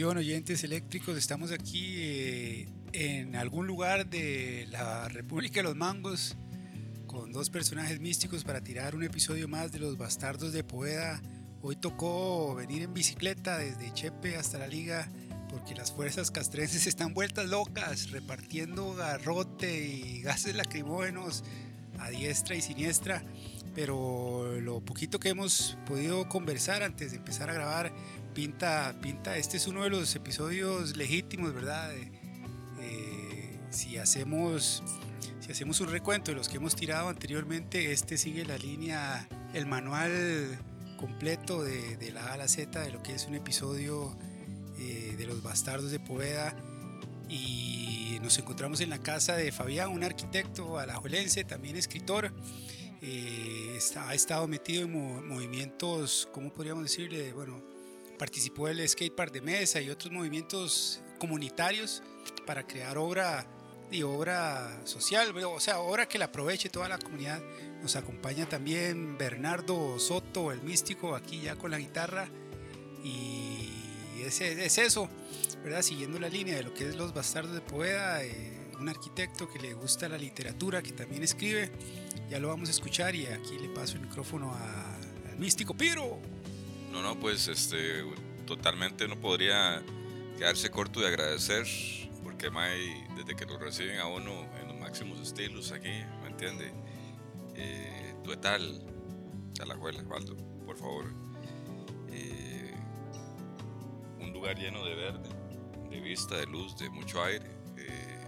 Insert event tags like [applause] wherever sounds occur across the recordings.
Oyentes eléctricos, estamos aquí eh, en algún lugar de la República de los Mangos con dos personajes místicos para tirar un episodio más de Los Bastardos de Poeda. Hoy tocó venir en bicicleta desde Chepe hasta la liga porque las fuerzas castrenses están vueltas locas, repartiendo garrote y gases lacrimógenos a diestra y siniestra. Pero lo poquito que hemos podido conversar antes de empezar a grabar pinta, pinta, este es uno de los episodios legítimos, ¿verdad? Eh, si hacemos si hacemos un recuento de los que hemos tirado anteriormente, este sigue la línea, el manual completo de, la A a la Z de lo que es un episodio eh, de los bastardos de Poveda y nos encontramos en la casa de Fabián, un arquitecto alajuelense, también escritor. Eh, ha estado metido en movimientos, ¿cómo podríamos decirle? Bueno, Participó del skatepark de mesa y otros movimientos comunitarios para crear obra y obra social, o sea, obra que la aproveche toda la comunidad. Nos acompaña también Bernardo Soto, el místico, aquí ya con la guitarra. Y es, es eso, ¿verdad? Siguiendo la línea de lo que es Los Bastardos de Poeda, eh, un arquitecto que le gusta la literatura, que también escribe. Ya lo vamos a escuchar y aquí le paso el micrófono al místico Piro. No, no, pues este, totalmente no podría quedarse corto de agradecer, porque May, desde que lo reciben a uno en los máximos estilos aquí, ¿me entiende? Eh, tal, a la juela, Waldo, por favor. Eh, un lugar lleno de verde, de vista, de luz, de mucho aire. Eh,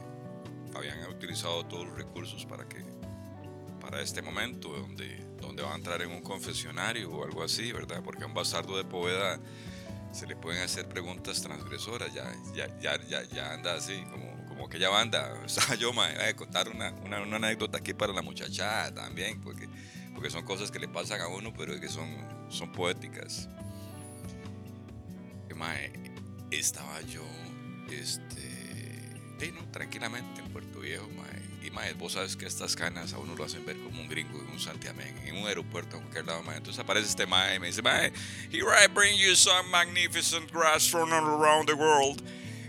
habían utilizado todos los recursos para que para este momento donde donde va a entrar en un confesionario o algo así, ¿verdad? Porque a un bastardo de Poveda se le pueden hacer preguntas transgresoras, ya, ya, ya, ya, anda así, como, como que ya anda. [laughs] O yo, me voy a contar una, una, una, anécdota aquí para la muchacha también, porque, porque son cosas que le pasan a uno, pero que son, son poéticas. Mae, estaba yo, este, tranquilamente en Puerto Viejo, mae mae, vos sabes que estas canas a uno lo hacen ver como un gringo en un santiamén, en un aeropuerto, en cualquier lado, mae. Entonces aparece este mae y me dice, mae, here I bring you some magnificent grass from all around the world.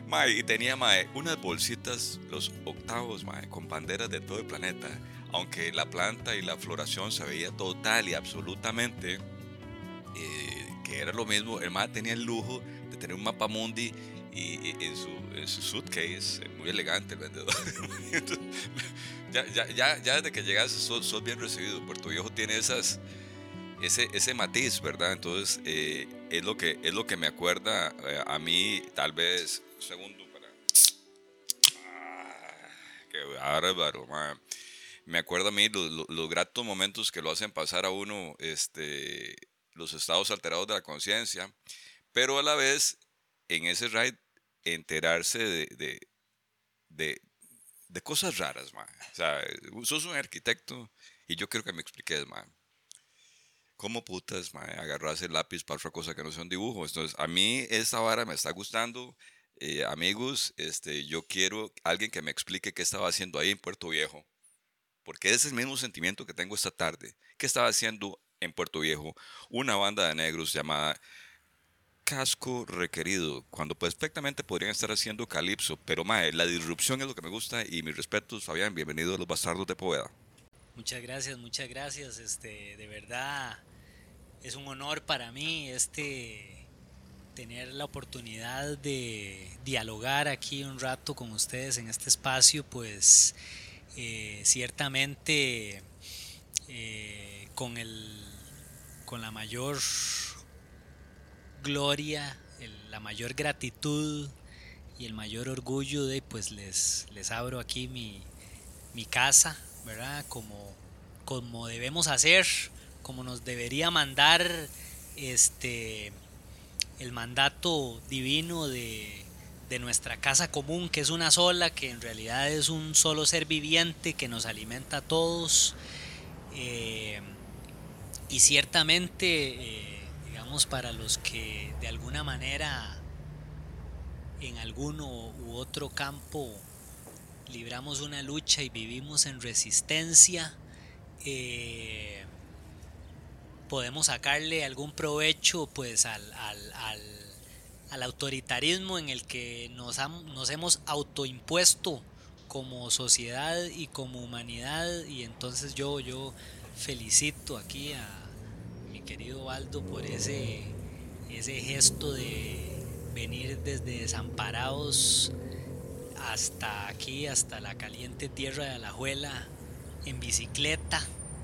Mae, y tenía mae, unas bolsitas, los octavos, mae, con banderas de todo el planeta. Aunque la planta y la floración se veía total y absolutamente eh, que era lo mismo, el mae tenía el lujo de tener un mapa mundi y, en, su, en, su, suitcase, muy elegante el vendedor. [laughs] ya, ya, ya, ya, desde que llegas sos, bien recibido. Puerto Viejo tiene esas, ese, ese matiz, ¿verdad? Entonces eh, es, lo que, es lo que me acuerda eh, a mí, tal vez, un segundo para... Ah, qué bárbaro, Me acuerda a mí los, los, gratos momentos que lo hacen pasar a uno este, los estados alterados de la conciencia, pero a la vez en ese ride enterarse de, de, de, cosas raras, man. O sea, sos un arquitecto y yo quiero que me expliques, man. ¿Cómo putas, man, agarras el lápiz para otra cosa que no sea un dibujo? Entonces, a mí esta vara me está gustando. Eh, amigos, este, yo quiero alguien que me explique qué estaba haciendo ahí en Puerto Viejo. Porque es el mismo sentimiento que tengo esta tarde. ¿Qué estaba haciendo en Puerto Viejo? Una banda de negros llamada casco requerido, cuando perfectamente podrían estar haciendo calipso, pero mae, la disrupción es lo que me gusta y mis respetos, Fabián, bienvenido a los bastardos de Poveda. Muchas gracias, muchas gracias, este, de verdad es un honor para mí este tener la oportunidad de dialogar aquí un rato con ustedes en este espacio, pues eh, ciertamente eh, con el con la mayor gloria, la mayor gratitud y el mayor orgullo de pues les, les abro aquí mi, mi casa, ¿verdad? Como, como debemos hacer, como nos debería mandar este el mandato divino de, de nuestra casa común, que es una sola, que en realidad es un solo ser viviente que nos alimenta a todos. Eh, y ciertamente eh, para los que de alguna manera en alguno u otro campo libramos una lucha y vivimos en resistencia, eh, podemos sacarle algún provecho pues al, al autoritarismo en el que nos, nos hemos autoimpuesto como sociedad y como humanidad y entonces yo, yo felicito aquí a querido Waldo por ese, ese gesto de venir desde desamparados hasta aquí, hasta la caliente tierra de Alajuela, en bicicleta,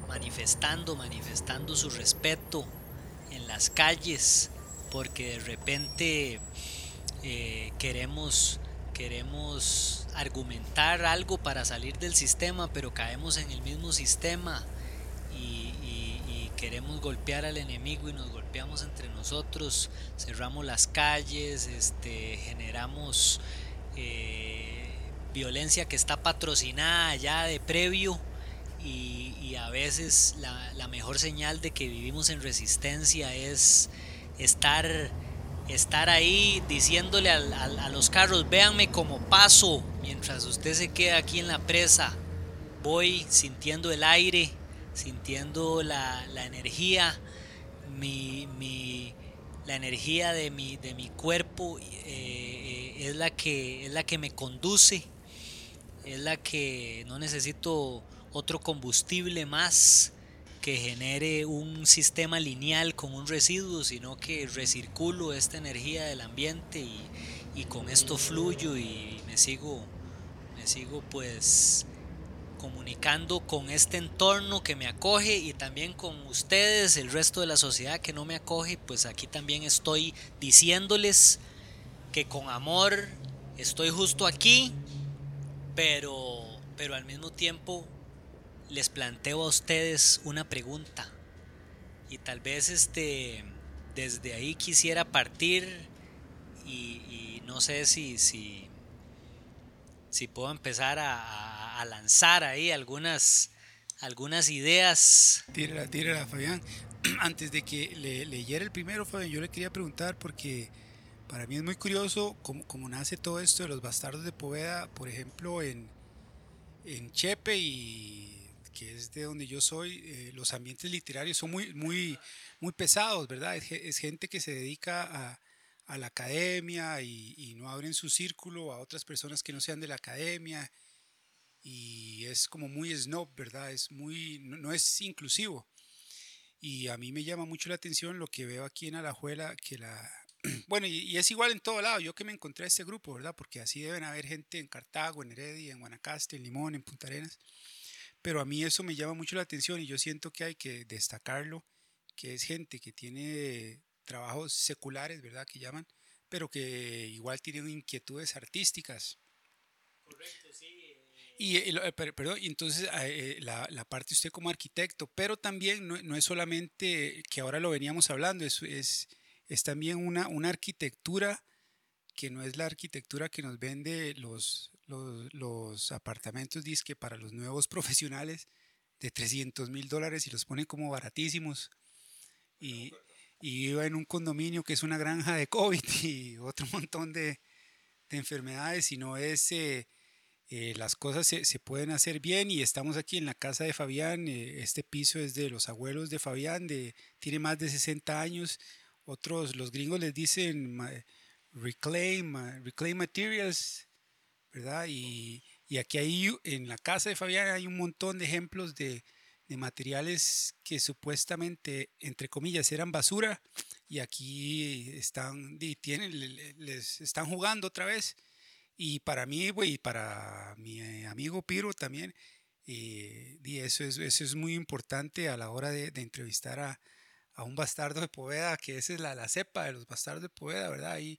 manifestando, manifestando su respeto en las calles, porque de repente eh, queremos, queremos argumentar algo para salir del sistema, pero caemos en el mismo sistema queremos golpear al enemigo y nos golpeamos entre nosotros, cerramos las calles, este, generamos eh, violencia que está patrocinada ya de previo y, a veces la, mejor señal de que vivimos en resistencia es estar, estar ahí diciéndole a los carros, véanme como paso mientras usted se queda aquí en la presa. Voy sintiendo el aire, sintiendo la, energía, mi, la energía de mi, de mi cuerpo eh, eh, es, la que, es la que me conduce, es la que no necesito otro combustible más que genere un sistema lineal con un residuo, sino que recirculo esta energía del ambiente y, con esto fluyo y me sigo, me sigo pues comunicando con este entorno que me acoge y también con ustedes, el resto de la sociedad que no me acoge, pues aquí también estoy diciéndoles que con amor estoy justo aquí, pero, pero al mismo tiempo les planteo a ustedes una pregunta. Y tal vez este desde ahí quisiera partir y, no sé si, si, si puedo empezar a, lanzar ahí algunas, algunas ideas. Tírala, tírala, Fabián. [clears throat] Antes de que le, leyera el primero, Fabián, yo le quería preguntar porque para mí es muy curioso cómo, nace todo esto de los bastardos de Poveda, por ejemplo, en, en Chepe y que es de donde yo soy, eh, los ambientes literarios son muy, muy, muy pesados, ¿verdad? Es, gente que se dedica a, a la academia y, no abren su círculo a otras personas que no sean de la academia y es como muy snob, ¿verdad? Es muy, no, es inclusivo. Y a mí me llama mucho la atención lo que veo aquí en Alajuela, que la... [clears throat] Bueno, y, y es igual en todo lado, yo que me encontré a este grupo, ¿verdad? Porque así deben haber gente en Cartago, en Heredia, en Guanacaste, en Limón, en Punta Arenas pero a mí eso me llama mucho la atención y yo siento que hay que destacarlo, que es gente que tiene trabajos seculares, ¿verdad? Que llaman, pero que igual tienen inquietudes artísticas. Correcto, sí. Y, eh, eh, perdón, entonces eh, la, la, parte usted como arquitecto, pero también no, no, es solamente que ahora lo veníamos hablando, es, es, es también una, una arquitectura que no es la arquitectura que nos vende los, los, los apartamentos disque para los nuevos [laughs] profesionales de 300 mil dólares y los pone como baratísimos. Y, y iba en un condominio que es una granja de COVID [laughs] y otro montón de, de enfermedades, y no es... Eh, eh, las cosas se, se, pueden hacer bien y estamos aquí en la casa de Fabián. Eh, este piso es de los abuelos de Fabián, de, tiene más de 60 años. Otros, los gringos les dicen reclaim, reclaim materials, y, aquí hay, en la casa de Fabián hay un montón de ejemplos de, materiales que supuestamente, entre comillas, eran basura y aquí están, tienen, les están jugando otra vez. Y para mí, y para mi amigo Piro también, eh, y eso, es, eso es muy importante a la hora de, entrevistar a, un bastardo de Poveda, que esa es la, la cepa de los bastardos de Poveda, ¿verdad? Hay,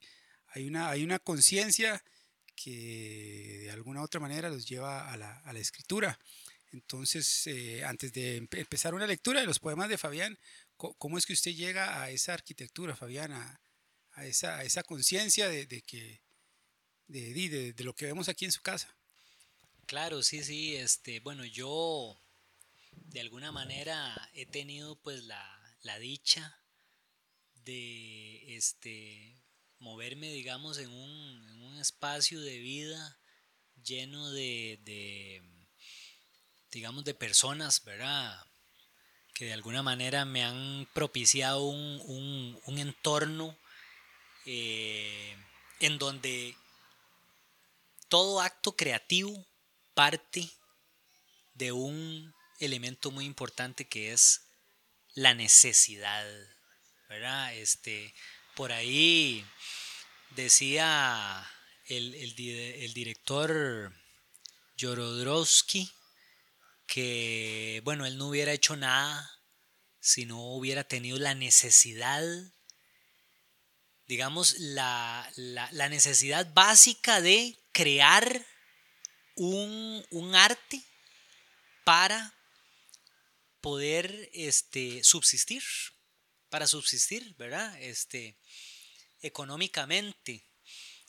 una, hay una conciencia que de alguna otra manera los lleva a la, a la escritura. Entonces, eh, antes de empezar una lectura de los poemas de Fabián, ¿cómo es que usted llega a esa arquitectura, Fabián, a, esa, a esa conciencia de, que, de, de, lo que vemos aquí en su casa? Claro, sí, sí. Este, bueno, yo de alguna manera he tenido pues la, la dicha de este, moverme, digamos, en un, en un espacio de vida lleno de, digamos, de personas, ¿verdad? Que de alguna manera me han propiciado un, un, entorno eh, en donde todo acto creativo parte de un elemento muy importante que es la necesidad, ¿verdad? Este, por ahí decía el, el director Jorodowski que, bueno, él no hubiera hecho nada si no hubiera tenido la necesidad, digamos, la, necesidad básica de crear un, un, arte para poder este, subsistir, para subsistir, ¿verdad? Este, económicamente.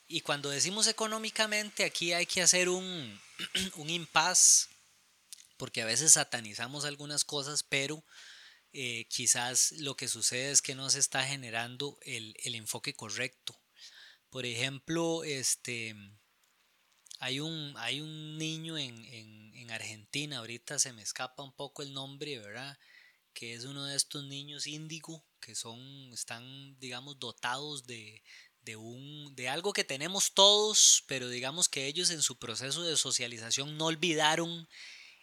Y cuando decimos económicamente, aquí hay que hacer un, [clears throat] un impas, porque a veces satanizamos algunas cosas, pero eh, quizás lo que sucede es que no se está generando el, enfoque correcto. Por ejemplo, este, hay, un, hay un niño en, en, Argentina, ahorita se me escapa un poco el nombre, ¿verdad? Que es uno de estos niños índigo que son, están, digamos, dotados de, de, un, de algo que tenemos todos, pero digamos que ellos en su proceso de socialización no olvidaron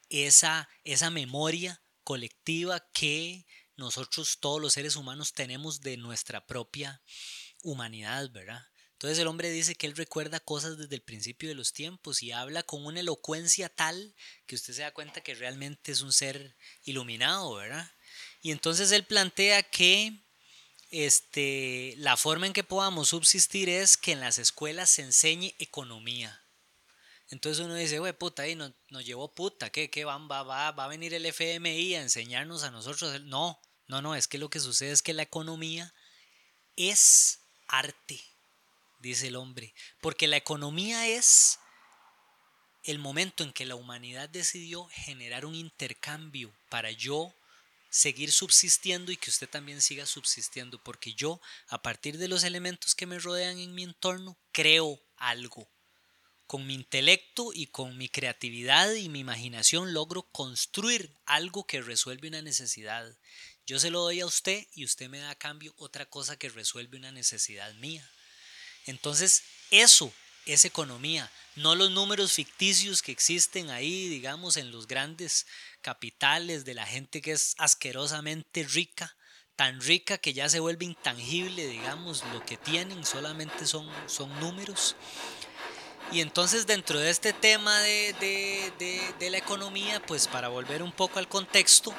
esa, esa memoria colectiva que nosotros todos los seres humanos tenemos de nuestra propia humanidad, ¿verdad? Entonces el hombre dice que él recuerda cosas desde el principio de los tiempos y habla con una elocuencia tal que usted se da cuenta que realmente es un ser iluminado, ¿verdad? Y entonces él plantea que este, la forma en que podamos subsistir es que en las escuelas se enseñe economía. Entonces uno dice, güey, puta, ahí nos, llevó puta, ¿qué, qué va, va, va, va a venir el FMI a enseñarnos a nosotros? No, no, no, es que lo que sucede es que la economía es arte, dice el hombre, porque la economía es el momento en que la humanidad decidió generar un intercambio para yo seguir subsistiendo y que usted también siga subsistiendo, porque yo, a partir de los elementos que me rodean en mi entorno, creo algo con mi intelecto y con mi creatividad y mi imaginación logro construir algo que resuelve una necesidad. Yo se lo doy a usted y usted me da a cambio otra cosa que resuelve una necesidad mía. Entonces, eso es economía, no los números ficticios que existen ahí, digamos, en los grandes capitales de la gente que es asquerosamente rica, tan rica que ya se vuelve intangible, digamos, lo que tienen solamente son, son números. Y entonces dentro de este tema de, la economía, pues para volver un poco al contexto,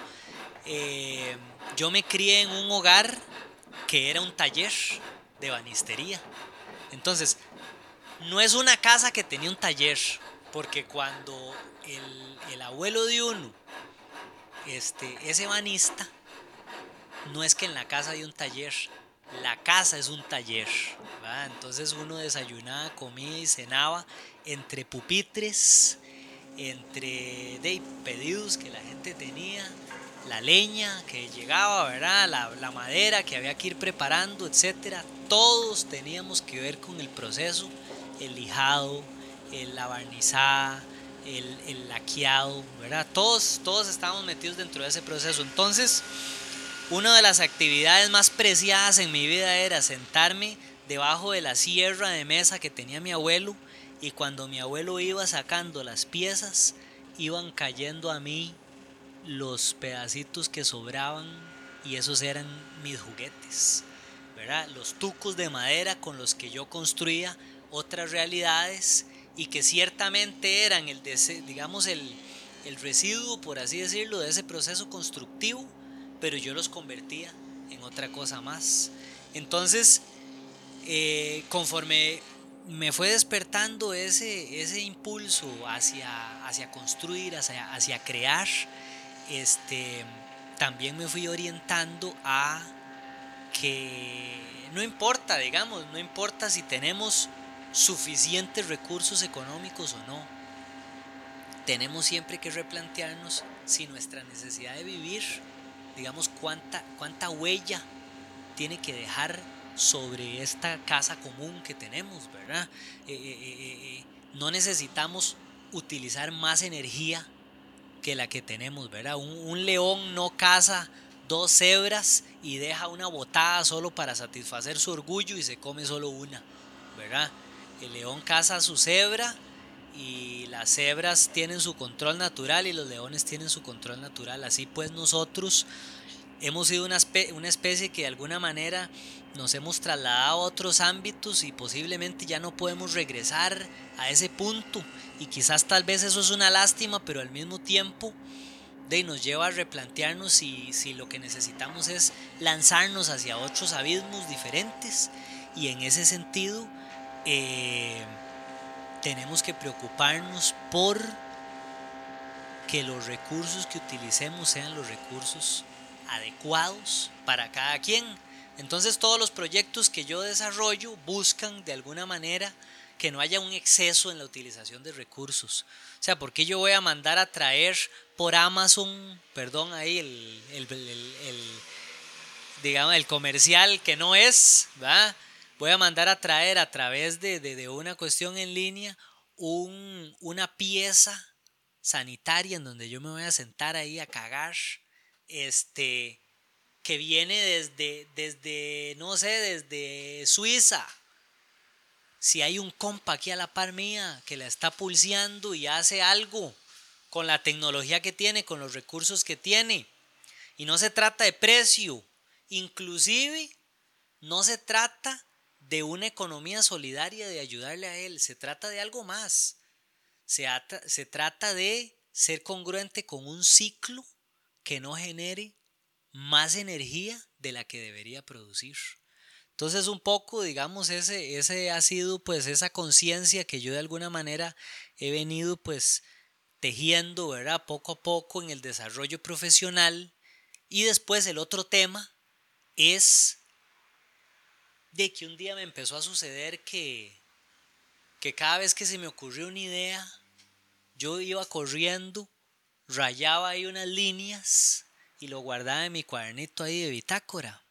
eh, yo me crié en un hogar que era un taller de banistería. Entonces, no es una casa que tenía un taller, porque cuando el, abuelo de uno este, es ebanista, no es que en la casa hay un taller, la casa es un taller. Entonces uno desayunaba, comía y cenaba entre pupitres, entre de, pedidos que la gente tenía, la leña que llegaba, ¿verdad? La, madera que había que ir preparando, etcétera. Todos teníamos que ver con el proceso, el lijado, el, la el, el laqueado, ¿verdad? Todos, todos estábamos metidos dentro de ese proceso. Entonces, una de las actividades más preciadas en mi vida era sentarme debajo de la sierra de mesa que tenía mi abuelo y cuando mi abuelo iba sacando las piezas, iban cayendo a mí los pedacitos que sobraban y esos eran mis juguetes, ¿verdad? Los tucos de madera con los que yo construía otras realidades y que ciertamente eran el, digamos, el, el residuo, por así decirlo, de ese proceso constructivo pero yo los convertía en otra cosa más. Entonces, eh, conforme me fue despertando ese, ese impulso hacia, hacia construir, hacia, hacia crear, este, también me fui orientando a que no importa, digamos, no importa si tenemos suficientes recursos económicos o no. Tenemos siempre que replantearnos si nuestra necesidad de vivir digamos, cuánta, cuánta huella tiene que dejar sobre esta casa común que tenemos, ¿verdad? Eh, eh, eh, no necesitamos utilizar más energía que la que tenemos, ¿verdad? Un, león no caza dos cebras y deja una botada solo para satisfacer su orgullo y se come solo una, ¿verdad? El león caza a su cebra y las cebras tienen su control natural y los leones tienen su control natural. Así pues nosotros hemos sido una, especie que de alguna manera nos hemos trasladado a otros ámbitos y posiblemente ya no podemos regresar a ese punto. Y quizás tal vez eso es una lástima, pero al mismo tiempo de, nos lleva a replantearnos si, si lo que necesitamos es lanzarnos hacia otros abismos diferentes. Y en ese sentido, eh, tenemos que preocuparnos por que los recursos que utilicemos sean los recursos adecuados para cada quien. Entonces todos los proyectos que yo desarrollo buscan de alguna manera que no haya un exceso en la utilización de recursos. O sea, porque yo voy a mandar a traer por Amazon, perdón ahí, el, digamos, el comercial que no es, ¿verdad? Voy a mandar a traer a través de, de, una cuestión en línea un, una pieza sanitaria en donde yo me voy a sentar ahí a cagar este, que viene desde, desde, no sé, desde Suiza. Si hay un compa aquí a la par mía que la está pulseando y hace algo con la tecnología que tiene, con los recursos que tiene. Y no se trata de precio, inclusive no se trata de una economía solidaria de ayudarle a él, se trata de algo más. Se, se trata de ser congruente con un ciclo que no genere más energía de la que debería producir. Entonces un poco, digamos, ese, ese ha sido pues esa conciencia que yo de alguna manera he venido pues tejiendo, ¿verdad? Poco a poco en el desarrollo profesional. Y después el otro tema es de que un día me empezó a suceder que, que cada vez que se me ocurrió una idea, yo iba corriendo rayaba ahí unas líneas y lo guardaba en mi cuadernito ahí de bitácora.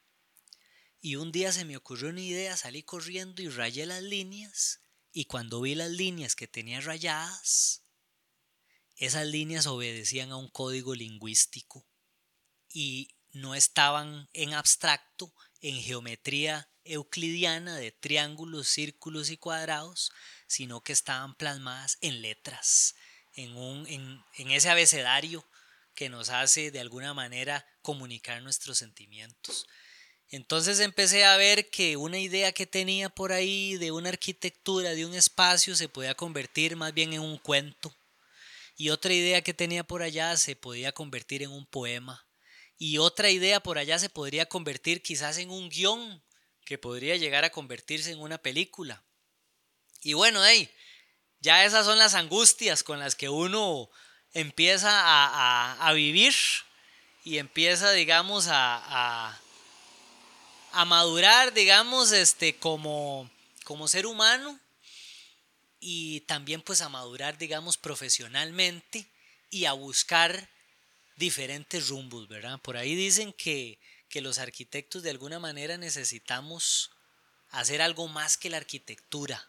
Y un día se me ocurrió una idea, salí corriendo y rayé las líneas. Y cuando vi las líneas que tenía rayadas, esas líneas obedecían a un código lingüístico y no estaban en abstracto, en geometría euclidiana de triángulos, círculos y cuadrados, sino que estaban plasmadas en letras, en, un, en, ese abecedario que nos hace de alguna manera comunicar nuestros sentimientos. Entonces empecé a ver que una idea que tenía por ahí de una arquitectura, de un espacio, se podía convertir más bien en un cuento. Y otra idea que tenía por allá se podía convertir en un poema. Y otra idea por allá se podría convertir quizás en un guion que podría llegar a convertirse en una película. Y bueno, hey, ya esas son las angustias con las que uno empieza a, vivir y empieza, digamos, a, a, madurar, digamos, este, como, como ser humano y también pues a madurar, digamos, profesionalmente y a buscar diferentes rumbos, ¿verdad? Por ahí dicen que, que los arquitectos de alguna manera necesitamos hacer algo más que la arquitectura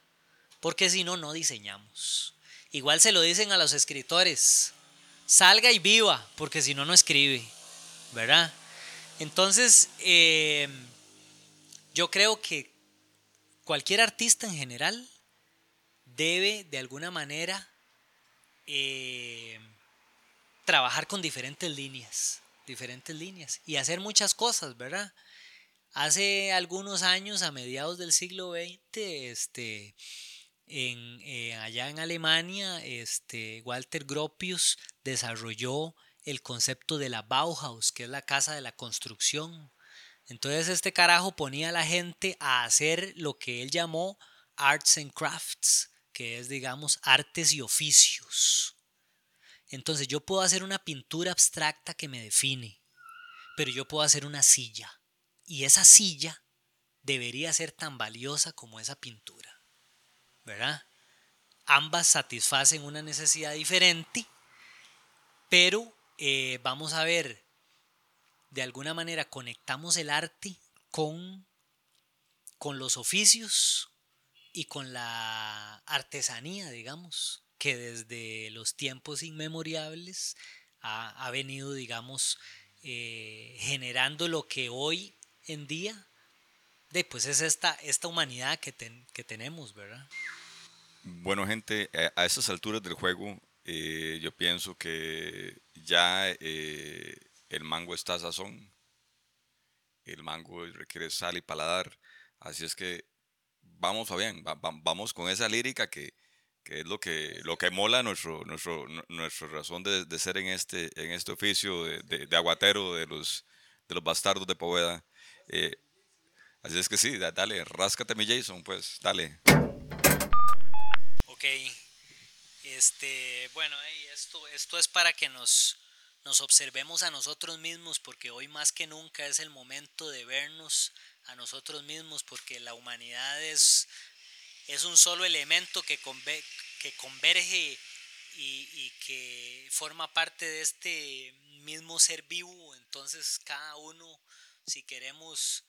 porque si no, no diseñamos. Igual se lo dicen a los escritores, salga y viva, porque si no, no escribe, ¿verdad? Entonces, em, yo creo que cualquier artista en general debe de alguna manera em, trabajar con diferentes líneas, diferentes líneas y hacer muchas cosas, ¿verdad? Hace algunos años, a mediados del siglo XX, este, en, eh, allá en Alemania, este, Walter Gropius desarrolló el concepto de la Bauhaus, que es la casa de la construcción. Entonces este carajo ponía a la gente a hacer lo que él llamó arts and crafts, que es digamos artes y oficios. Entonces yo puedo hacer una pintura abstracta que me define, pero yo puedo hacer una silla y esa silla debería ser tan valiosa como esa pintura. ¿verdad? Ambas satisfacen una necesidad diferente, pero eh, vamos a ver, de alguna manera conectamos el arte con, con los oficios y con la artesanía, digamos, que desde los tiempos inmemoriales ha, venido, digamos, eh, generando lo que hoy en día de, pues es esta, esta humanidad que, que tenemos, ¿verdad? Bueno, gente, a estas alturas del juego, eh, yo pienso que ya eh, el mango está a sazón. El mango requiere sal y paladar. Así es que vamos, Fabián, vamos con esa lírica que, que, es lo que, lo que mola nuestro, nuestro, nuestra razón de, de, ser en este, en este oficio de, de, aguatero de los, de los bastardos de Poveda. Eh, así es que sí, dale, ráscate mi Jason, pues, dale. Ok. Este, bueno, esto, esto es para que nos, nos observemos a nosotros mismos, porque hoy más que nunca es el momento de vernos a nosotros mismos, porque la humanidad es, es un solo elemento que, que converge y, y, que forma parte de este mismo ser vivo. Entonces cada uno, si queremos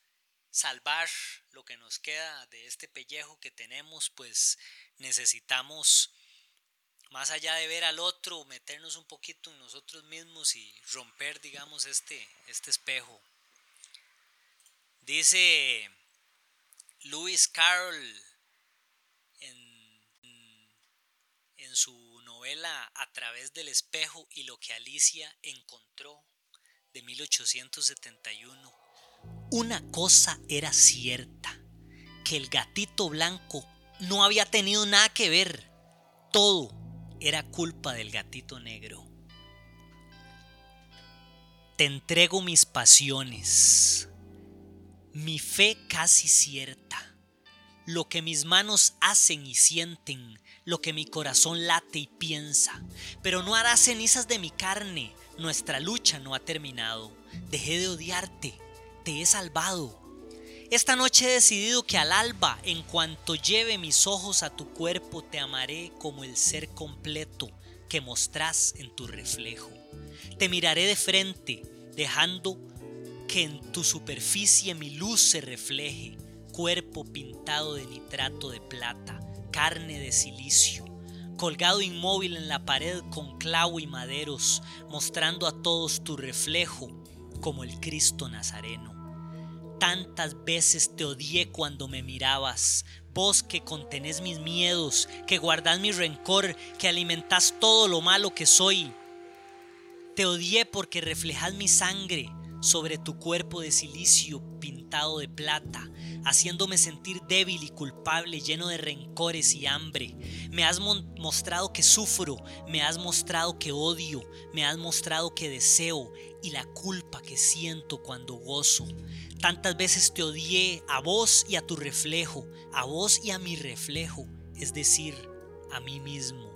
salvar lo que nos queda de este pellejo que tenemos, pues necesitamos, más allá de ver al otro, meternos un poquito en nosotros mismos y romper, digamos, este, este espejo. Dice Lewis Carroll en, en su novela A través del espejo y lo que Alicia encontró de 1871. Una cosa era cierta, que el gatito blanco no había tenido nada que ver. Todo era culpa del gatito negro. Te entrego mis pasiones, mi fe casi cierta, lo que mis manos hacen y sienten, lo que mi corazón late y piensa, pero no hará cenizas de mi carne, nuestra lucha no ha terminado, dejé de odiarte, te he salvado, esta noche he decidido que al alba, en cuanto lleve mis ojos a tu cuerpo, te amaré como el ser completo que mostrás en tu reflejo. Te miraré de frente, dejando que en tu superficie mi luz se refleje, cuerpo pintado de nitrato de plata, carne de silicio, colgado inmóvil en la pared con clavo y maderos, mostrando a todos tu reflejo como el Cristo Nazareno. Tantas veces te odié cuando me mirabas, vos que contenés mis miedos, que guardás mi rencor, que alimentás todo lo malo que soy. Te odié porque reflejas mi sangre sobre tu cuerpo de silicio pintado de plata, haciéndome sentir débil y culpable, lleno de rencores y hambre. Me has mostrado que sufro, me has mostrado que odio, me has mostrado que deseo y la culpa que siento cuando gozo. Tantas veces te odié a vos y a tu reflejo, a vos y a mi reflejo, es decir, a mí mismo.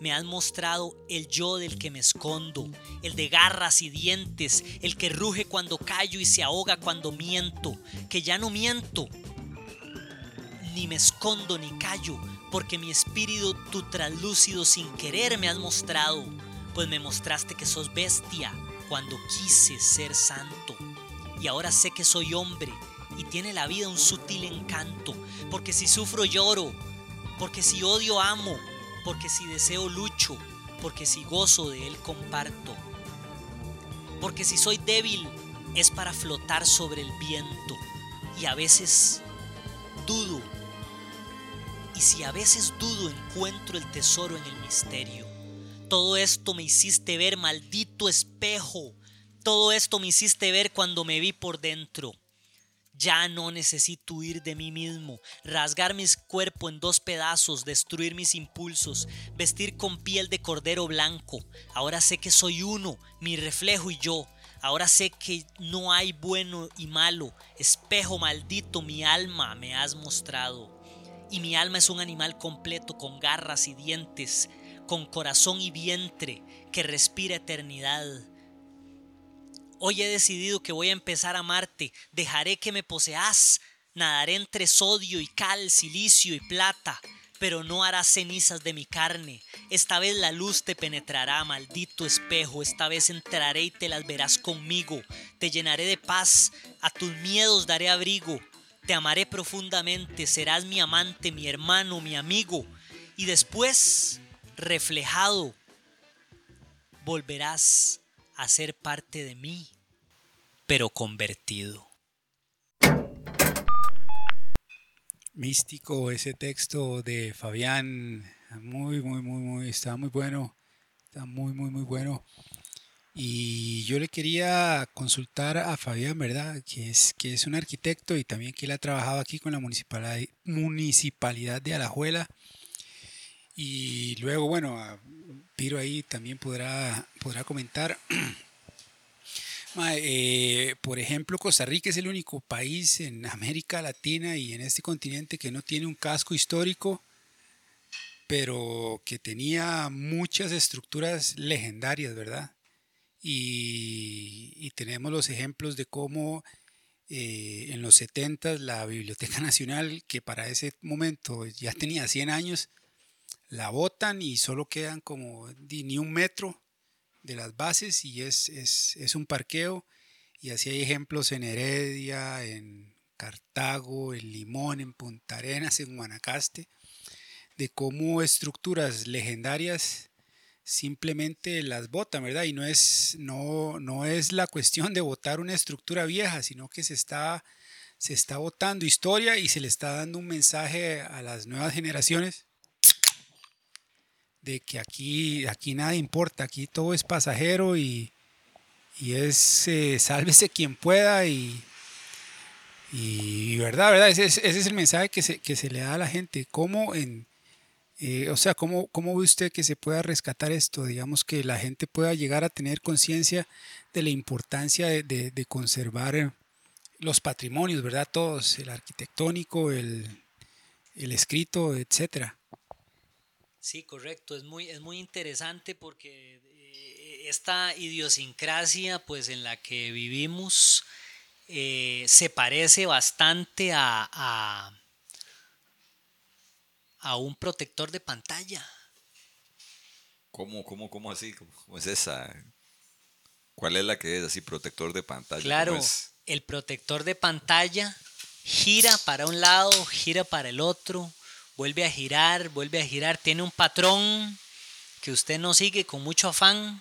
Me has mostrado el yo del que me escondo, el de garras y dientes, el que ruge cuando callo y se ahoga cuando miento, que ya no miento, ni me escondo ni callo, porque mi espíritu tu translúcido sin querer me has mostrado, pues me mostraste que sos bestia cuando quise ser santo. Y ahora sé que soy hombre y tiene la vida un sutil encanto, porque si sufro lloro, porque si odio amo, porque si deseo lucho, porque si gozo de él comparto, porque si soy débil es para flotar sobre el viento y a veces dudo, y si a veces dudo encuentro el tesoro en el misterio. Todo esto me hiciste ver, maldito espejo, todo esto me hiciste ver cuando me vi por dentro. Ya no necesito huir de mí mismo, rasgar mis cuerpo en dos pedazos, destruir mis impulsos, vestir con piel de cordero blanco. Ahora sé que soy uno, mi reflejo y yo. Ahora sé que no hay bueno y malo. Espejo maldito, mi alma me has mostrado. Y mi alma es un animal completo con garras y dientes, con corazón y vientre, que respira eternidad Hoy he decidido que voy a empezar a amarte, dejaré que me poseas, nadaré entre sodio y cal, silicio y plata, pero no harás cenizas de mi carne. Esta vez la luz te penetrará, maldito espejo, esta vez entraré y te las verás conmigo, te llenaré de paz, a tus miedos daré abrigo, te amaré profundamente, serás mi amante, mi hermano, mi amigo, y después, reflejado, volverás a ser parte de mí, pero convertido. místico ese texto de Fabián. Muy, muy, muy, muy, está muy bueno. Está muy, muy, muy bueno. Y yo le quería consultar a Fabián, ¿verdad? Que es, que es un arquitecto y también que él ha trabajado aquí con la municipalidad, municipalidad de Alajuela. Y luego, bueno, Piro ahí también podrá, podrá comentar. [clears throat] Eh, por ejemplo, Costa Rica es el único país en América Latina y en este continente que no tiene un casco histórico, pero que tenía muchas estructuras legendarias, ¿verdad? Y, tenemos los ejemplos de cómo eh, en los 70 la Biblioteca [laughs] Nacional, que para ese momento ya tenía 100 años, la botan y solo quedan como ni un metro de las bases y es, es, un parqueo. Y así hay ejemplos en Heredia, en Cartago, en Limón, en Punta Arenas, en Guanacaste, de cómo estructuras legendarias simplemente las botan, ¿verdad? Y no es, no, no es la cuestión de votar una estructura vieja, sino que se está, se está votando historia y se le está dando un mensaje a las nuevas generaciones de que aquí, aquí nada importa, aquí todo es pasajero y, es eh, sálvese quien pueda y, y verdad, verdad, ese, es el mensaje que se, que se, le da a la gente. ¿Cómo en, eh, o sea, ¿cómo, ¿cómo ve usted que se pueda rescatar esto? Digamos que la gente pueda llegar a tener conciencia de la importancia de, de, conservar eh, los patrimonios, ¿verdad? Todos, el arquitectónico, el, el escrito, etcétera. Sí, correcto. Es muy, es muy interesante porque eh, esta idiosincrasia pues, en la que vivimos eh, se parece bastante a, a, un protector de pantalla. ¿Cómo, cómo, cómo así? ¿Cómo es esa? ¿Cuál es la que es así, protector de pantalla? Claro, el protector de pantalla gira para un lado, gira para el otro, vuelve a girar, vuelve a girar, tiene un patrón que usted no sigue con mucho afán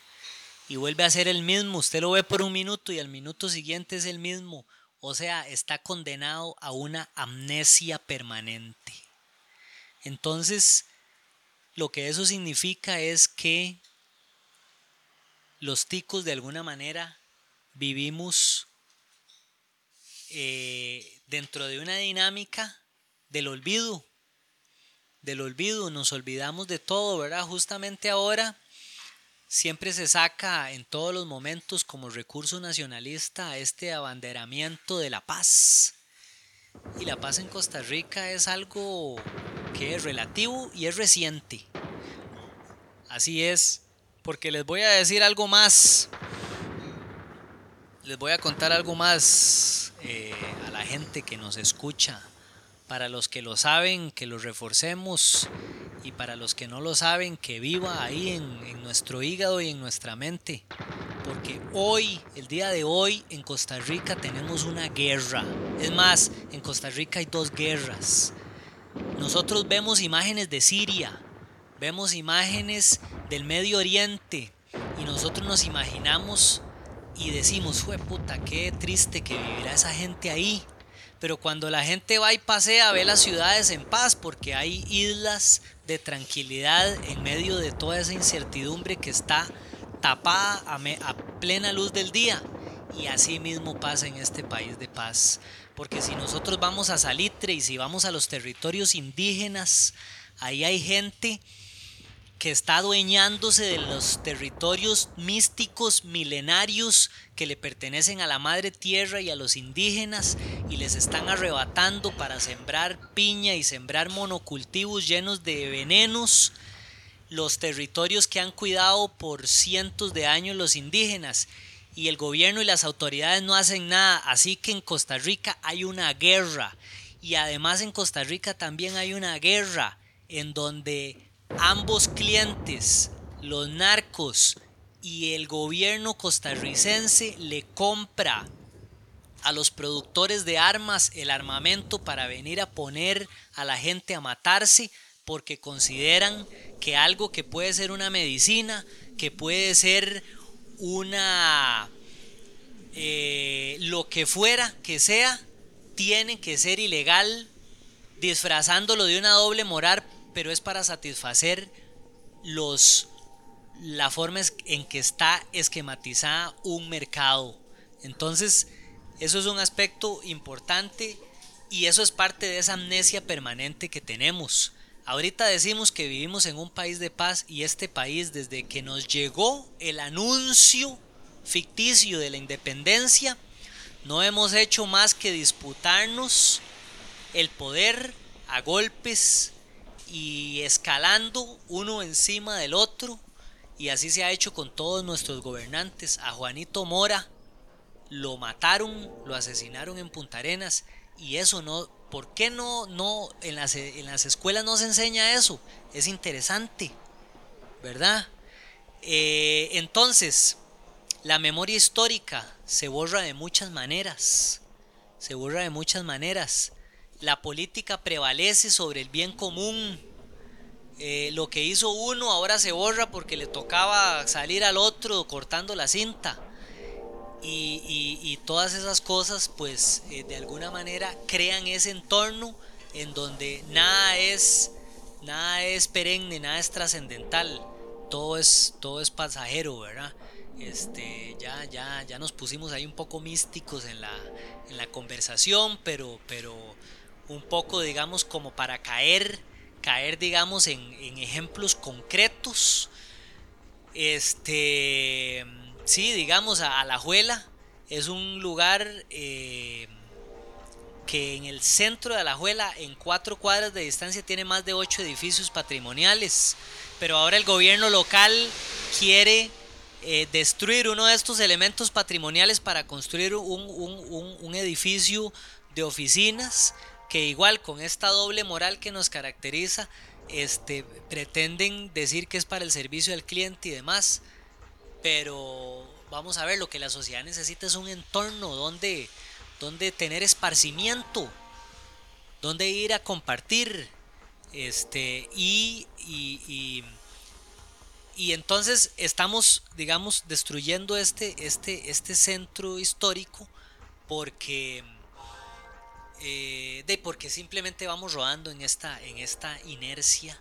y vuelve a ser el mismo, usted lo ve por un minuto y al minuto siguiente es el mismo, o sea, está condenado a una amnesia permanente. Entonces, lo que eso significa es que los ticos de alguna manera vivimos eh, dentro de una dinámica del olvido del olvido, nos olvidamos de todo, ¿verdad? Justamente ahora siempre se saca en todos los momentos como recurso nacionalista este abanderamiento de la paz. Y la paz en Costa Rica es algo que es relativo y es reciente. Así es, porque les voy a decir algo más. Les voy a contar algo más eh, a la gente que nos escucha para los que lo saben, que lo reforcemos y para los que no lo saben, que viva ahí en, nuestro hígado y en nuestra mente. Porque hoy, el día de hoy, en Costa Rica tenemos una guerra. Es más, en Costa Rica hay dos guerras. Nosotros vemos imágenes de Siria, vemos imágenes del Medio Oriente y nosotros nos imaginamos y decimos, fue puta, qué triste que vivirá esa gente ahí. Pero cuando la gente va y pasea, ve las ciudades en paz, porque hay islas de tranquilidad en medio de toda esa incertidumbre que está tapada a, plena luz del día. Y así mismo pasa en este país de paz. Porque si nosotros vamos a Salitre y si vamos a los territorios indígenas, ahí hay gente que está adueñándose de los territorios místicos milenarios que le pertenecen a la madre tierra y a los indígenas y les están arrebatando para sembrar piña y sembrar monocultivos llenos de venenos los territorios que han cuidado por cientos de años los indígenas. Y el gobierno y las autoridades no hacen nada, así que en Costa Rica hay una guerra. Y además en Costa Rica también hay una guerra en donde ambos clientes, los narcos y el gobierno costarricense le compra a los productores de armas el armamento para venir a poner a la gente a matarse porque consideran que algo que puede ser una medicina, que puede ser una... Eh, lo que fuera que sea, tiene que ser ilegal disfrazándolo de una doble moral, pero es para satisfacer los la forma en que está esquematizada un mercado. Entonces, eso es un aspecto importante y eso es parte de esa amnesia permanente que tenemos. Ahorita decimos que vivimos en un país de paz y este país desde que nos llegó el anuncio ficticio de la independencia, no hemos hecho más que disputarnos el poder a golpes y escalando uno encima del otro. Y así se ha hecho con todos nuestros gobernantes. A Juanito Mora lo mataron, lo asesinaron en Punta Arenas. Y eso no, ¿por qué no, no en, las, en las escuelas no se enseña eso? Es interesante, ¿verdad? Eh, entonces, la memoria histórica se borra de muchas maneras. Se borra de muchas maneras. La política prevalece sobre el bien común. Eh, lo que hizo uno ahora se borra porque le tocaba salir al otro cortando la cinta. Y, todas esas cosas pues eh, de alguna manera crean ese entorno en donde nada es nada es perenne, nada es trascendental, todo es todo es pasajero, ¿verdad? Este, ya, ya, ya nos pusimos ahí un poco místicos en la, en la conversación, pero, pero un poco, digamos, como para caer, caer, digamos, en, ejemplos concretos. Este, sí, digamos, a, La Juela es un lugar eh, que en el centro de Alajuela, en cuatro cuadras de distancia, tiene más de ocho edificios patrimoniales. Pero ahora el gobierno local quiere eh, destruir uno de estos elementos patrimoniales para construir un, edificio de oficinas que igual con esta doble moral que nos caracteriza, este, pretenden decir que es para el servicio al cliente y demás, pero vamos a ver, lo que la sociedad necesita es un entorno donde, donde tener esparcimiento, donde ir a compartir, este, y, y y entonces estamos, digamos, destruyendo este, este, este centro histórico porque, eh, de, porque simplemente vamos rodando en esta, en esta inercia.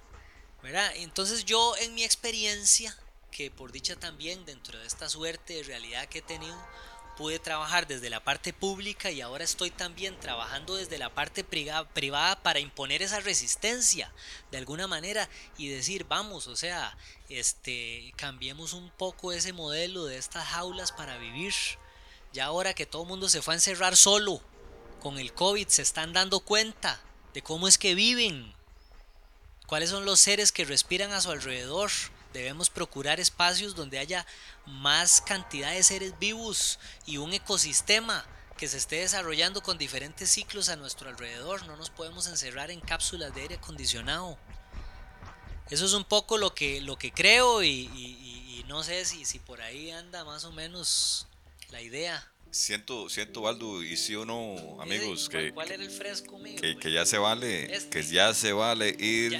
¿verdad? Entonces yo en mi experiencia, que por dicha también dentro de esta suerte de realidad que he tenido, pude trabajar desde la parte pública y ahora estoy también trabajando desde la parte privada para imponer esa resistencia de alguna manera y decir, vamos, o sea, este, cambiemos un poco ese modelo de estas jaulas para vivir. Ya ahora que todo el mundo se fue a encerrar solo con el COVID, se están dando cuenta de cómo es que viven, cuáles son los seres que respiran a su alrededor. Debemos procurar espacios donde haya más cantidad de seres vivos y un ecosistema que se esté desarrollando con diferentes ciclos a nuestro alrededor. No nos podemos encerrar en cápsulas de aire acondicionado. Eso es un poco lo que, lo que creo y, no sé si, si por ahí anda más o menos la idea. Siento, siento, Baldo, y sí o no, amigos, que, ¿cuál era el fresco mío, que, ya se vale, este. que ya se vale ir,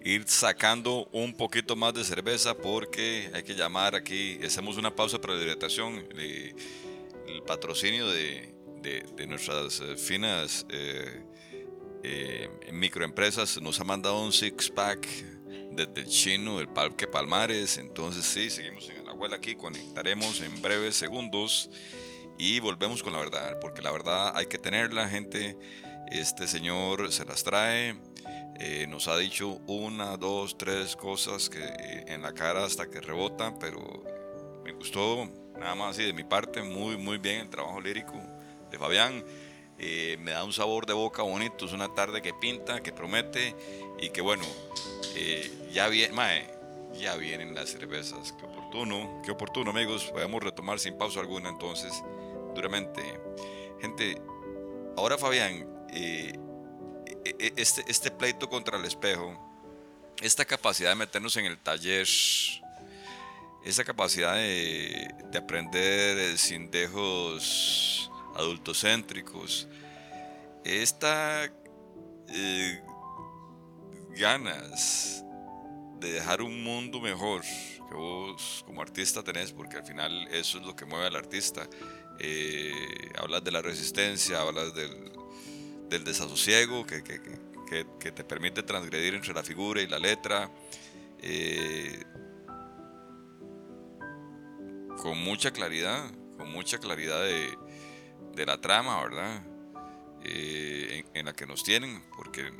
ir sacando un poquito más de cerveza porque hay que llamar aquí, hacemos una pausa para la hidratación, el patrocinio de, de, nuestras eh, finas eh, eh, microempresas nos ha mandado un six pack desde el chino del Parque Palmares. Entonces, sí, seguimos aquí. Conectaremos en breves segundos y volvemos con la verdad, porque la verdad hay que tenerla, gente. Este señor se las trae. Eh, nos ha dicho una, dos, tres cosas que eh, en la cara hasta que rebota, pero me gustó, nada más así de mi parte, muy, muy bien el trabajo lírico de Fabián. Eh, me da un sabor de boca bonito, es una tarde que pinta, que promete y que bueno, ya, viene, ya vienen las cervezas, qué qué oportuno amigos, podemos retomar sin pausa alguna entonces, duramente. Gente, ahora Fabián, eh, e, e, este, este pleito contra el espejo, esta capacidad de meternos en el taller, esa capacidad de, de aprender sin dejos adultocéntricos, esta eh, ganas de dejar un mundo mejor que vos como artista tenés, porque al final eso es lo que mueve al artista. Eh, hablas de la resistencia, hablas del, desasosiego que, te permite transgredir entre la figura y la letra. Eh, con mucha claridad, con mucha claridad de, la trama, ¿verdad? Eh, en, la que nos tienen, porque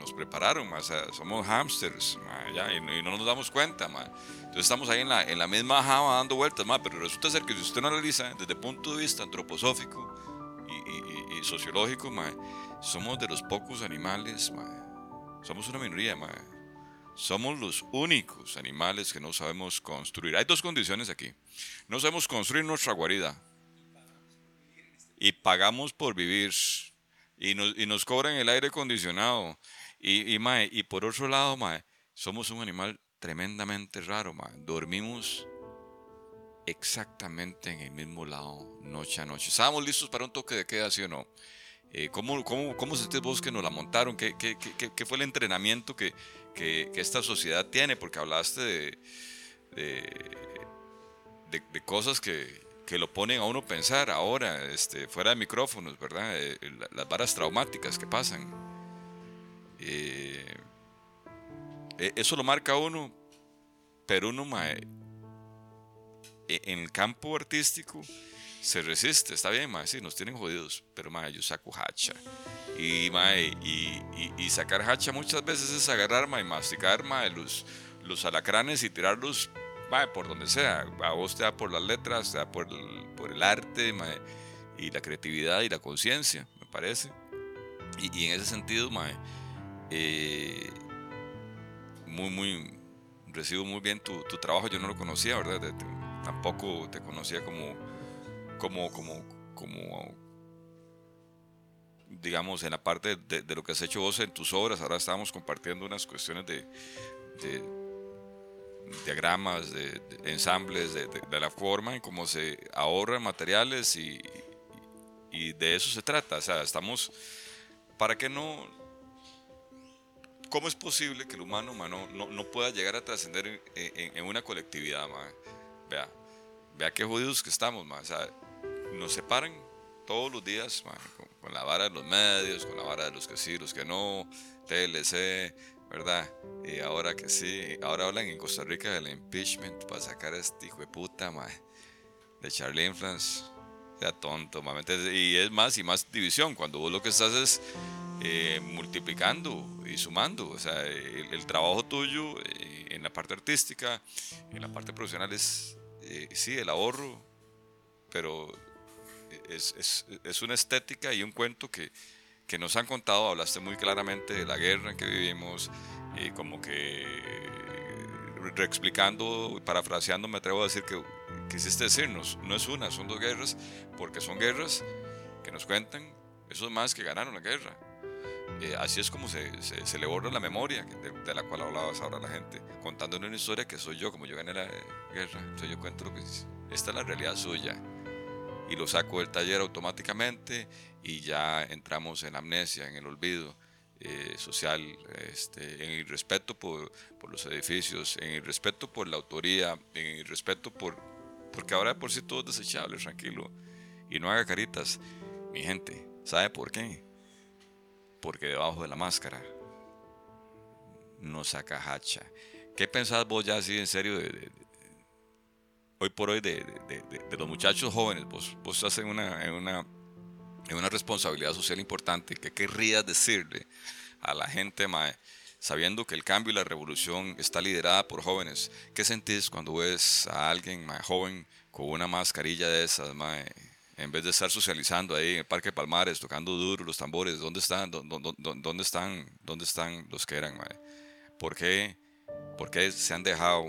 nos prepararon, o sea, somos hamsters, ya, y, no nos damos cuenta. Entonces estamos ahí en la, en la misma java dando vueltas, pero resulta ser que si usted no analiza desde el punto de vista antroposófico y, y, sociológico, somos de los pocos animales, somos una minoría, somos los únicos animales que no sabemos construir. Hay dos condiciones aquí. No sabemos construir nuestra guarida y pagamos por vivir y nos, y nos cobran el aire acondicionado. Y, y, y por otro lado, mae, somos un animal tremendamente raro. Mae. Dormimos exactamente en el mismo lado, noche a noche. ¿Estábamos listos para un toque de queda, sí o no? Eh, ¿cómo, cómo, ¿Cómo sentís vos que nos la montaron? ¿Qué, qué, qué, qué fue el entrenamiento que, que, esta sociedad tiene? Porque hablaste de, de, de cosas que, que lo ponen a uno pensar ahora, este, fuera de micrófonos, ¿verdad? Eh, las varas traumáticas que pasan. Eh, e, eso lo marca uno, pero uno e, en el campo artístico se resiste, está bien, mae, sí, nos tienen jodidos, pero mae, yo saco hacha. Y, mae, y, y, sacar hacha muchas veces es agarrar mae, y masticar mae, los, los alacranes y tirarlos por donde sea. A vos te da por las letras, te da por el, por el arte y la creatividad y la conciencia, me parece. Y, en ese sentido, eh, muy, muy, recibo muy bien tu, tu, trabajo. Yo no lo conocía, ¿verdad? tampoco te conocía como, como, como, como, digamos, en la parte de, de, lo que has hecho vos en tus obras. Ahora estamos compartiendo unas cuestiones de, de diagramas, de, ensambles, de, la forma en cómo se ahorran materiales y, y, de eso se trata. O sea, estamos, ¿para que no? ¿Cómo es posible que el humano, humano no, no pueda llegar a trascender en, en, una colectividad? Vea, vea qué jodidos que estamos, o sea, nos separan todos los días con, con, la vara de los medios, con la vara de los que sí, los que no, TLC, ¿verdad? Y ahora que sí, ahora hablan en Costa Rica del impeachment para sacar a este hijo de puta, mae, de Charlie Influence. Sea tonto, mae. Y es más y más división, cuando vos lo que estás es eh, multiplicando y sumando. O sea, el, trabajo tuyo eh, en la parte artística, en la parte profesional es, eh, sí, el ahorro, pero es, es, es una estética y un cuento que que nos han contado, hablaste muy claramente de la guerra en que vivimos, y como que reexplicando, parafraseando, me atrevo a decir que quisiste decirnos, no es una, son dos guerras, porque son guerras que nos cuentan esos más que ganaron la guerra. Eh, así es como se, se, le borra la memoria de, la cual hablabas ahora la gente, contándonos una historia que soy yo, como yo gané la guerra. Entonces yo cuento lo que esta es la realidad suya y lo saco del taller automáticamente y ya entramos en amnesia, en el olvido eh, social, este, en el respeto por, por, los edificios, en el respeto por la autoría, en el respeto por... Porque ahora por sí todo es desechable, tranquilo. Y no haga caritas. Mi gente, ¿sabe por qué? Porque debajo de la máscara no saca hacha. ¿Qué pensás vos ya así en serio de, hoy por hoy de, los muchachos jóvenes, vos, vos estás en una, una, una responsabilidad social importante, ¿qué querrías decirle a la gente, mae, sabiendo que el cambio y la revolución está liderada por jóvenes? ¿Qué sentís cuando ves a alguien mae, joven con una mascarilla de esas, mae, en vez de estar socializando ahí en el Parque Palmares, tocando duro los tambores, ¿dónde están, dónde, dónde están, dónde están los que eran? Mae? ¿Por qué, ¿Por qué se han dejado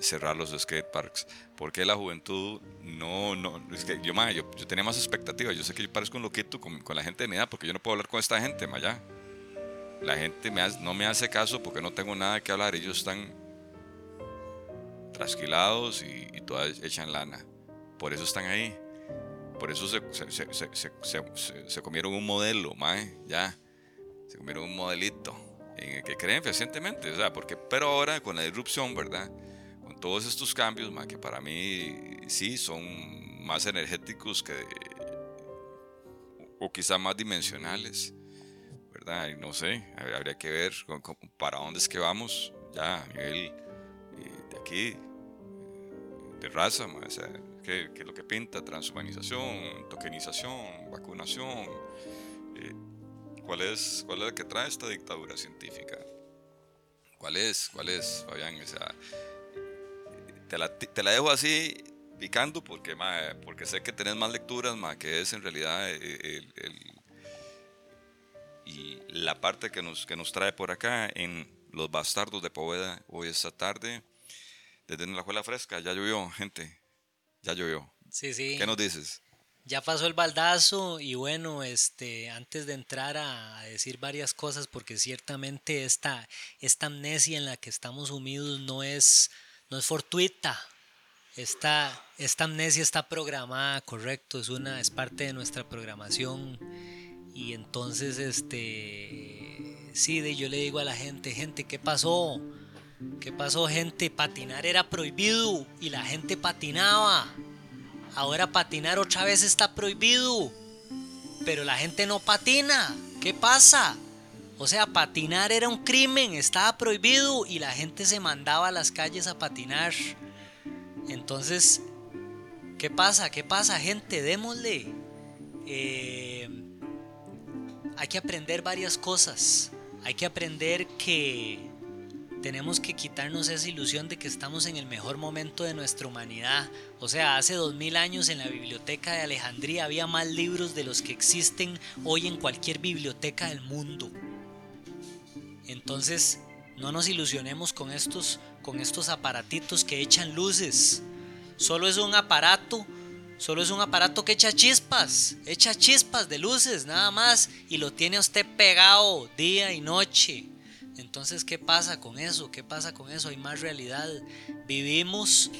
cerrar los skateparks. Porque la juventud no, no, es que yo, yo, yo, tenía más expectativas. Yo sé que yo parezco un loquito con, con, la gente de mi edad porque yo no puedo hablar con esta gente, ma, ya. La gente me no me hace caso porque no tengo nada que hablar. Ellos están trasquilados y, y todas echan lana. Por eso están ahí. Por eso se, se, se, se comieron un modelo, mae, ya. Se comieron un modelito en el que creen fehacientemente. O sea, porque, pero ahora con la disrupción, ¿verdad? todos estos cambios, que para mí sí son más energéticos que o quizá más dimensionales, ¿verdad? Y no sé, habría que ver para dónde es que vamos ya a nivel eh, de aquí, de raza, o sea, ¿qué, es lo que pinta? Transhumanización, tokenización, vacunación. Eh, ¿cuál, es, ¿Cuál es la que trae esta dictadura científica? ¿Cuál es? ¿Cuál es, Fabián? O sea, te la, te la dejo así picando porque, porque sé que tenés más lecturas, que es en realidad eh, el, y la parte que nos, que nos trae por acá en Los Bastardos de Poveda hoy esta tarde, desde la escuela fresca, ya llovió, gente, ya llovió. Sí, sí. ¿Qué nos dices? Ya pasó el baldazo y bueno, este, antes de entrar a, decir varias cosas, porque ciertamente esta, esta amnesia en la que estamos sumidos no es, no es fortuita, esta, esta amnesia está programada, correcto, es una, es parte de nuestra programación. Y entonces, este, sí, yo le digo a la gente, gente, ¿qué pasó? ¿Qué pasó, gente? Patinar era prohibido y la gente patinaba. Ahora patinar otra vez está prohibido. Pero la gente no patina. ¿Qué pasa? O sea, patinar era un crimen, estaba prohibido y la gente se mandaba a las calles a patinar. Entonces, ¿qué pasa? ¿Qué pasa, gente? Démosle. Eh, hay que aprender varias cosas. Hay que aprender que tenemos que quitarnos esa ilusión de que estamos en el mejor momento de nuestra humanidad. O sea, hace dos mil años en la biblioteca de Alejandría había más libros de los que existen hoy en cualquier biblioteca del mundo. Entonces, no nos ilusionemos con estos, con estos aparatitos que echan luces. Solo es un aparato, solo es un aparato que echa chispas, echa chispas de luces nada más y lo tiene usted pegado día y noche. Entonces, ¿qué pasa con eso? ¿Qué pasa con eso? Hay más realidad. Vivimos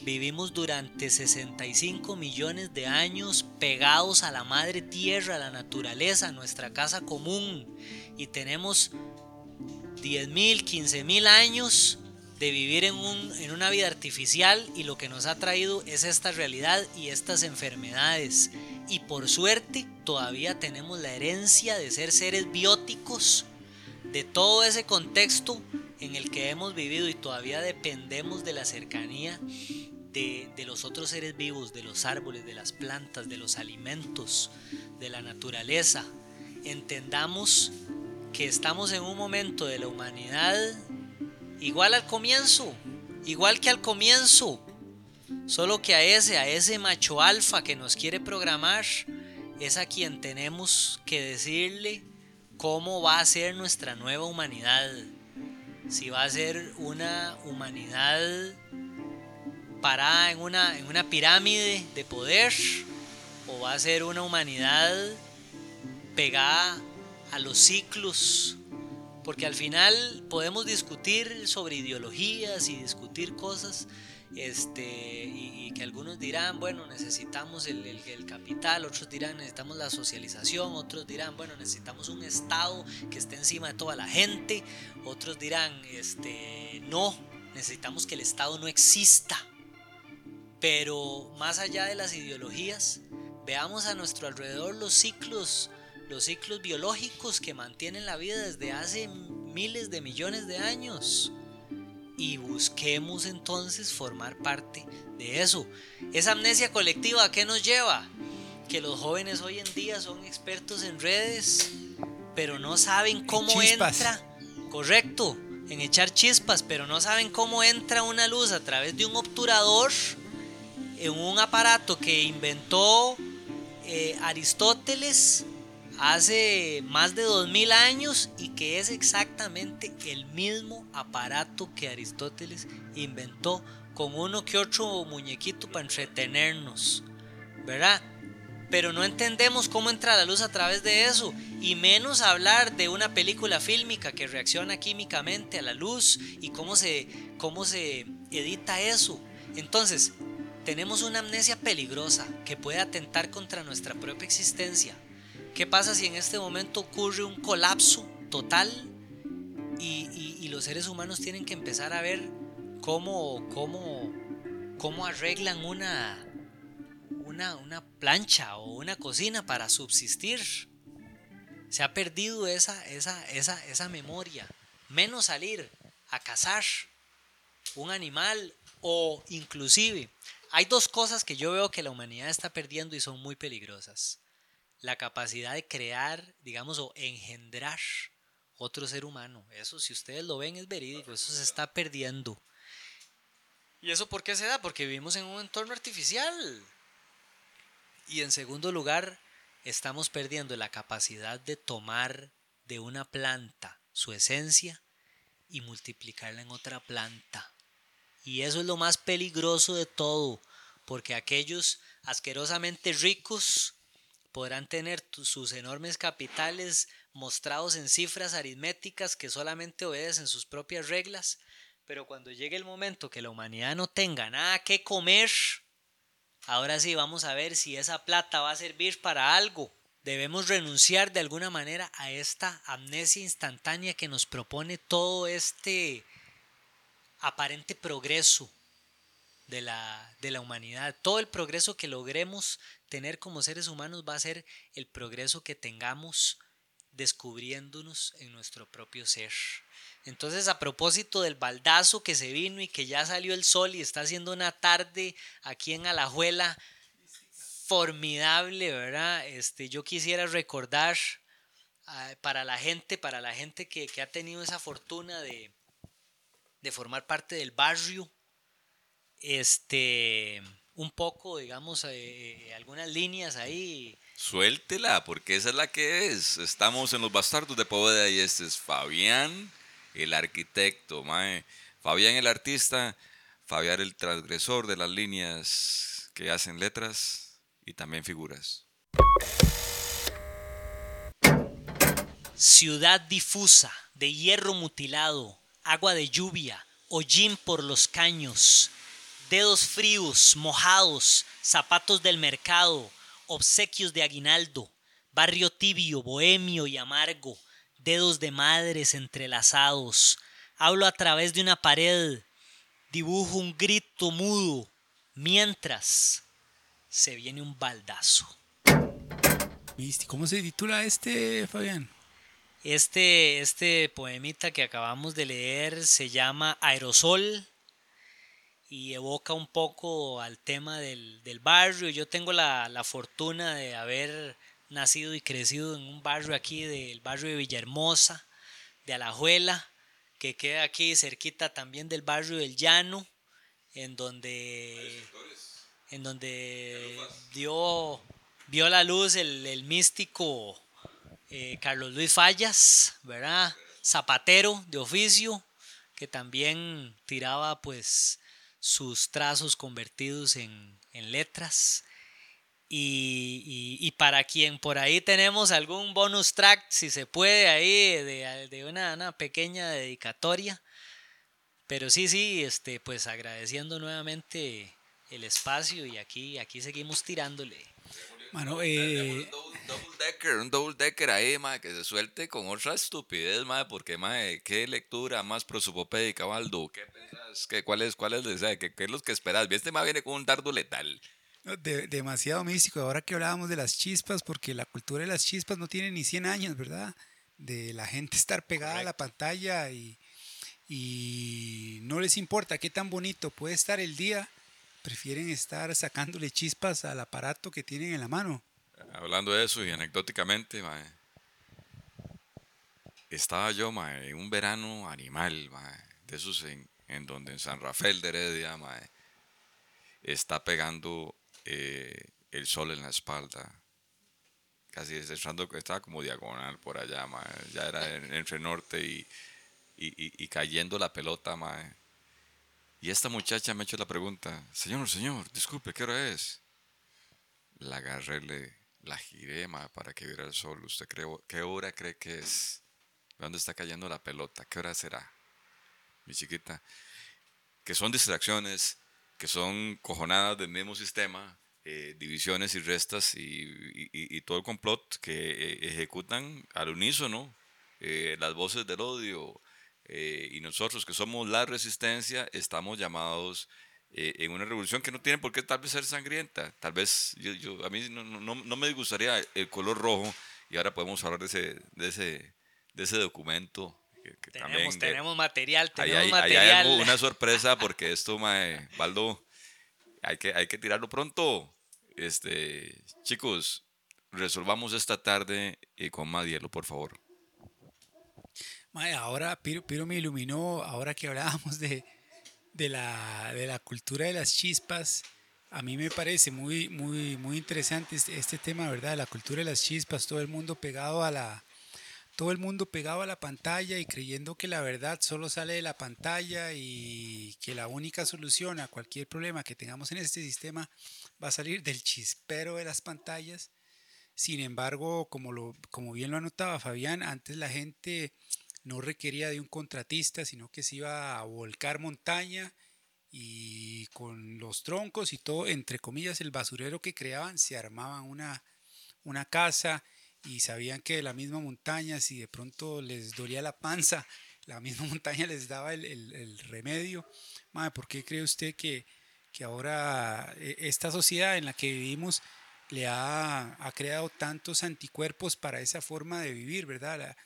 vivimos durante 65 millones de años pegados a la madre tierra, a la naturaleza, a nuestra casa común y tenemos 10 mil, 15 mil años de vivir en, un, en una vida artificial y lo que nos ha traído es esta realidad y estas enfermedades. Y por suerte todavía tenemos la herencia de ser seres bióticos de todo ese contexto en el que hemos vivido y todavía dependemos de la cercanía de, de, los otros seres vivos, de los árboles, de las plantas, de los alimentos, de la naturaleza. Entendamos que estamos en un momento de la humanidad igual al comienzo, igual que al comienzo, solo que a ese, a ese macho alfa que nos quiere programar, es a quien tenemos que decirle cómo va a ser nuestra nueva humanidad. Si va a ser una humanidad parada en una, en una pirámide de poder o va a ser una humanidad pegada a los ciclos, porque al final podemos discutir sobre ideologías y discutir cosas, este, y, que algunos dirán, bueno, necesitamos el, el, capital, otros dirán, necesitamos la socialización, otros dirán, bueno, necesitamos un Estado que esté encima de toda la gente, otros dirán, este, no, necesitamos que el Estado no exista. Pero más allá de las ideologías, veamos a nuestro alrededor los ciclos los ciclos biológicos que mantienen la vida desde hace miles de millones de años. Y busquemos entonces formar parte de eso. Esa amnesia colectiva, ¿a qué nos lleva? Que los jóvenes hoy en día son expertos en redes, pero no saben cómo entra. Correcto, en echar chispas, pero no saben cómo entra una luz a través de un obturador en un aparato que inventó eh, Aristóteles hace más de 2000 años y que es exactamente el mismo aparato que Aristóteles inventó con uno que otro muñequito para entretenernos, ¿verdad? Pero no entendemos cómo entra la luz a través de eso, y menos hablar de una película fílmica que reacciona químicamente a la luz y cómo se, cómo se edita eso. Entonces, tenemos una amnesia peligrosa que puede atentar contra nuestra propia existencia, ¿Qué pasa si en este momento ocurre un colapso total y, los seres humanos tienen que empezar a ver cómo, cómo, cómo arreglan una, una, una plancha o una cocina para subsistir. Se ha perdido esa, esa, esa, esa memoria. Menos salir a cazar un animal o inclusive hay dos cosas que yo veo que la humanidad está perdiendo y son muy peligrosas. La capacidad de crear, digamos, o engendrar otro ser humano. Eso, si ustedes lo ven, es verídico. Eso se está perdiendo. ¿Y eso por qué se da? Porque vivimos en un entorno artificial. Y en segundo lugar, estamos perdiendo la capacidad de tomar de una planta su esencia y multiplicarla en otra planta. Y eso es lo más peligroso de todo, porque aquellos asquerosamente ricos podrán tener sus enormes capitales mostrados en cifras aritméticas que solamente obedecen sus propias reglas, pero cuando llegue el momento que la humanidad no tenga nada que comer, ahora sí vamos a ver si esa plata va a servir para algo. Debemos renunciar de alguna manera a esta amnesia instantánea que nos propone todo este aparente progreso de la, de la humanidad. Todo el progreso que logremos tener como seres humanos va a ser el progreso que tengamos descubriéndonos en nuestro propio ser. Entonces, a propósito del baldazo que se vino y que ya salió el sol y está haciendo una tarde aquí en Alajuela formidable, ¿verdad? Este, yo quisiera recordar ah, para la gente, para la gente que, que ha tenido esa fortuna de, de formar parte del barrio, este, un poco, digamos, eh, algunas líneas ahí. Suéltela, porque esa es la que es. Estamos en los bastardos de Poveda y este es Fabián, el arquitecto, mae. Fabián el artista, Fabián el transgresor de las líneas que hacen letras y también figuras. Ciudad difusa, de hierro mutilado, agua de lluvia, hollín por los caños, dedos fríos, mojados, zapatos del mercado, obsequios de aguinaldo, barrio tibio, bohemio y amargo, dedos de madres entrelazados. Hablo a través de una pared, dibujo un grito mudo, mientras se viene un baldazo. ¿Cómo se titula este, Fabián? Este, este poemita que acabamos de leer se llama Aerosol y evoca un poco al tema del, barrio. Yo tengo la, fortuna de haber nacido y crecido en un barrio aquí, del barrio de Villahermosa, de Alajuela, que queda aquí cerquita también del barrio del Llano, en donde, en donde dio, vio la luz el, el místico eh, Carlos Luis Fallas, ¿verdad? Zapatero de oficio, que también tiraba pues sus trazos convertidos en, letras. Y, para quien por ahí tenemos algún bonus track, si se puede, ahí de, una, una, pequeña dedicatoria. Pero sí, sí, este, pues agradeciendo nuevamente el espacio y aquí, aquí seguimos tirándole. Mano, eh... un, double, decker, un double decker ahí, ma, que se suelte con otra estupidez, ma, porque, ma, qué lectura más prosopopédica, Baldo, ¿qué pensás? ¿Qué, cuál, es, cuál, es, ¿Qué, ¿Qué, es lo que esperas? Este ma viene con un dardo letal. demasiado místico, ahora que hablábamos de las chispas, porque la cultura de las chispas no tiene ni 100 años, ¿verdad? De la gente estar pegada a la pantalla y, y no les importa qué tan bonito puede estar el día prefieren estar sacándole chispas al aparato que tienen en la mano. Hablando de eso y anecdóticamente, estaba yo en un verano animal, de esos en, donde en San Rafael de Heredia está pegando eh, el sol en la espalda. Casi estaba como diagonal por allá, ya era entre norte y, y, cayendo la pelota. Mae y esta muchacha me ha hecho la pregunta, señor, señor, disculpe, ¿qué hora es? La agarré, le, la giré para que viera el sol. ¿Usted cree, qué hora cree que es? ¿Dónde está cayendo la pelota? ¿Qué hora será? Mi chiquita. Que son distracciones, que son cojonadas del mismo sistema, eh, divisiones y restas y, todo el complot que eh, ejecutan al unísono eh, las voces del odio, y nosotros que somos la resistencia estamos llamados eh, en una revolución que no tiene por qué tal vez ser sangrienta. Tal vez yo, yo a mí no, no, no, me disgustaría el color rojo y ahora podemos hablar de ese, de ese, de ese documento. Que, tenemos, también, tenemos material, tenemos hay, material. Hay una [laughs] sorpresa porque esto, mae, Baldo, hay que, hay que tirarlo pronto. Este, chicos, resolvamos esta tarde y con más hielo, por favor. Mae, ahora Piro, Piro me iluminó, ahora que hablábamos de, de la, de la cultura de las chispas. A mí me parece muy, muy, muy interesante este, este, tema, ¿verdad? La cultura de las chispas, todo el mundo pegado a la, todo el mundo pegado a la pantalla y creyendo que la verdad solo sale de la pantalla y que la única solución a cualquier problema que tengamos en este sistema va a salir del chispero de las pantallas. Sin embargo, como, lo, como bien lo anotaba Fabián, antes la gente no requería de un contratista, sino que se iba a volcar montaña y con los troncos y todo, entre comillas, el basurero que creaban, se armaban una, una casa y sabían que la misma montaña, si de pronto les dolía la panza, [laughs] la misma montaña les daba el, remedio. Madre, ¿por qué cree usted que, que ahora eh, esta sociedad en la que vivimos le ha, ha, creado tantos anticuerpos para esa forma de vivir, ¿verdad?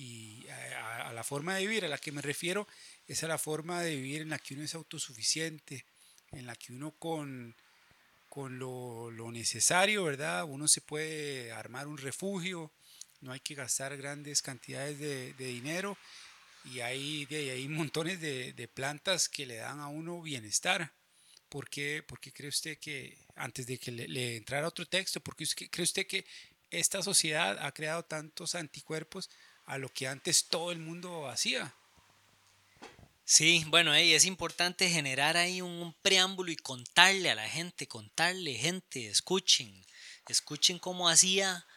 Y a, la forma de vivir a la que me refiero es a la forma de vivir en la que uno es autosuficiente, en la que uno con, con lo, lo necesario, ¿verdad? Uno se puede armar un refugio, no hay que gastar grandes cantidades de, de dinero y hay, de, hay montones de, de, plantas que le dan a uno bienestar. ¿Por qué, cree usted que, antes de que le, le entrara otro texto, por qué cree usted que esta sociedad ha creado tantos anticuerpos a lo que antes todo el mundo hacía. Sí, bueno, es importante generar ahí un, preámbulo y contarle a la gente, contarle, gente, escuchen, escuchen cómo hacía,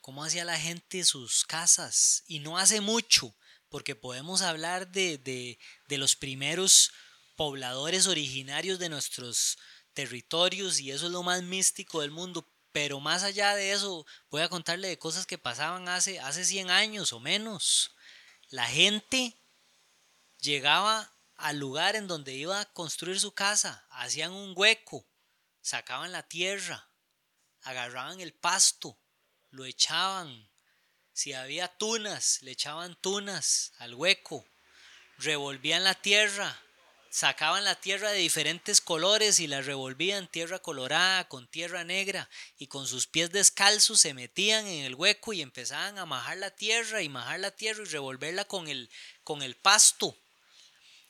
cómo hacía la gente sus casas. Y no hace mucho, porque podemos hablar de, de, de los primeros pobladores originarios de nuestros territorios y eso es lo más místico del mundo, pero más allá de eso, voy a contarle de cosas que pasaban hace, hace 100 años o menos. La gente llegaba al lugar en donde iba a construir su casa, hacían un hueco, sacaban la tierra, agarraban el pasto, lo echaban. Si había tunas, le echaban tunas al hueco, revolvían la tierra, sacaban la tierra de diferentes colores y la revolvían tierra colorada con tierra negra y con sus pies descalzos se metían en el hueco y empezaban a majar la tierra y majar la tierra y revolverla con el, con el pasto.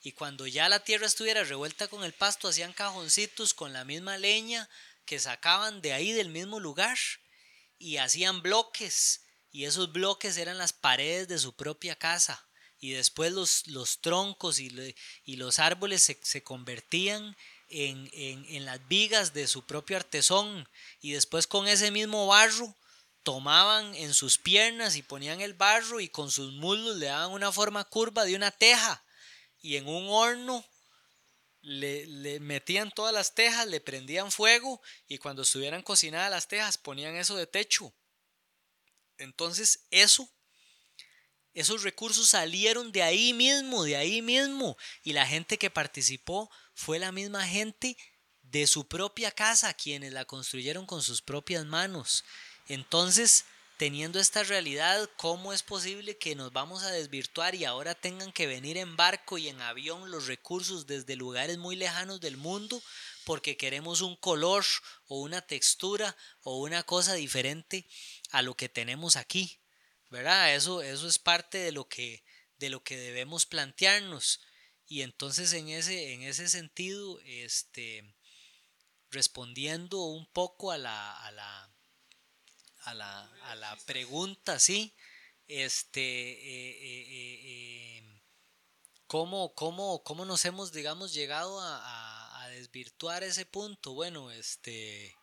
Y cuando ya la tierra estuviera revuelta con el pasto hacían cajoncitos con la misma leña que sacaban de ahí del mismo lugar y hacían bloques y esos bloques eran las paredes de su propia casa y después los, los troncos y, y, los árboles se, se convertían en, en, en, las vigas de su propio artesón y después con ese mismo barro tomaban en sus piernas y ponían el barro y con sus muslos le daban una forma curva de una teja y en un horno le, le, metían todas las tejas, le prendían fuego y cuando estuvieran cocinadas las tejas ponían eso de techo. Entonces eso esos recursos salieron de ahí mismo, de ahí mismo. Y la gente que participó fue la misma gente de su propia casa, quienes la construyeron con sus propias manos. Entonces, teniendo esta realidad, ¿cómo es posible que nos vamos a desvirtuar y ahora tengan que venir en barco y en avión los recursos desde lugares muy lejanos del mundo porque queremos un color o una textura o una cosa diferente a lo que tenemos aquí? ¿Verdad? Eso, eso es parte de lo, que, de lo que debemos plantearnos. Y entonces en ese, en ese sentido, este, respondiendo un poco a la, a la, a la, a la pregunta, ¿sí? Este, eh, eh, eh, ¿cómo, cómo, cómo, nos hemos, digamos, llegado a desvirtuar ese punto? Bueno, este,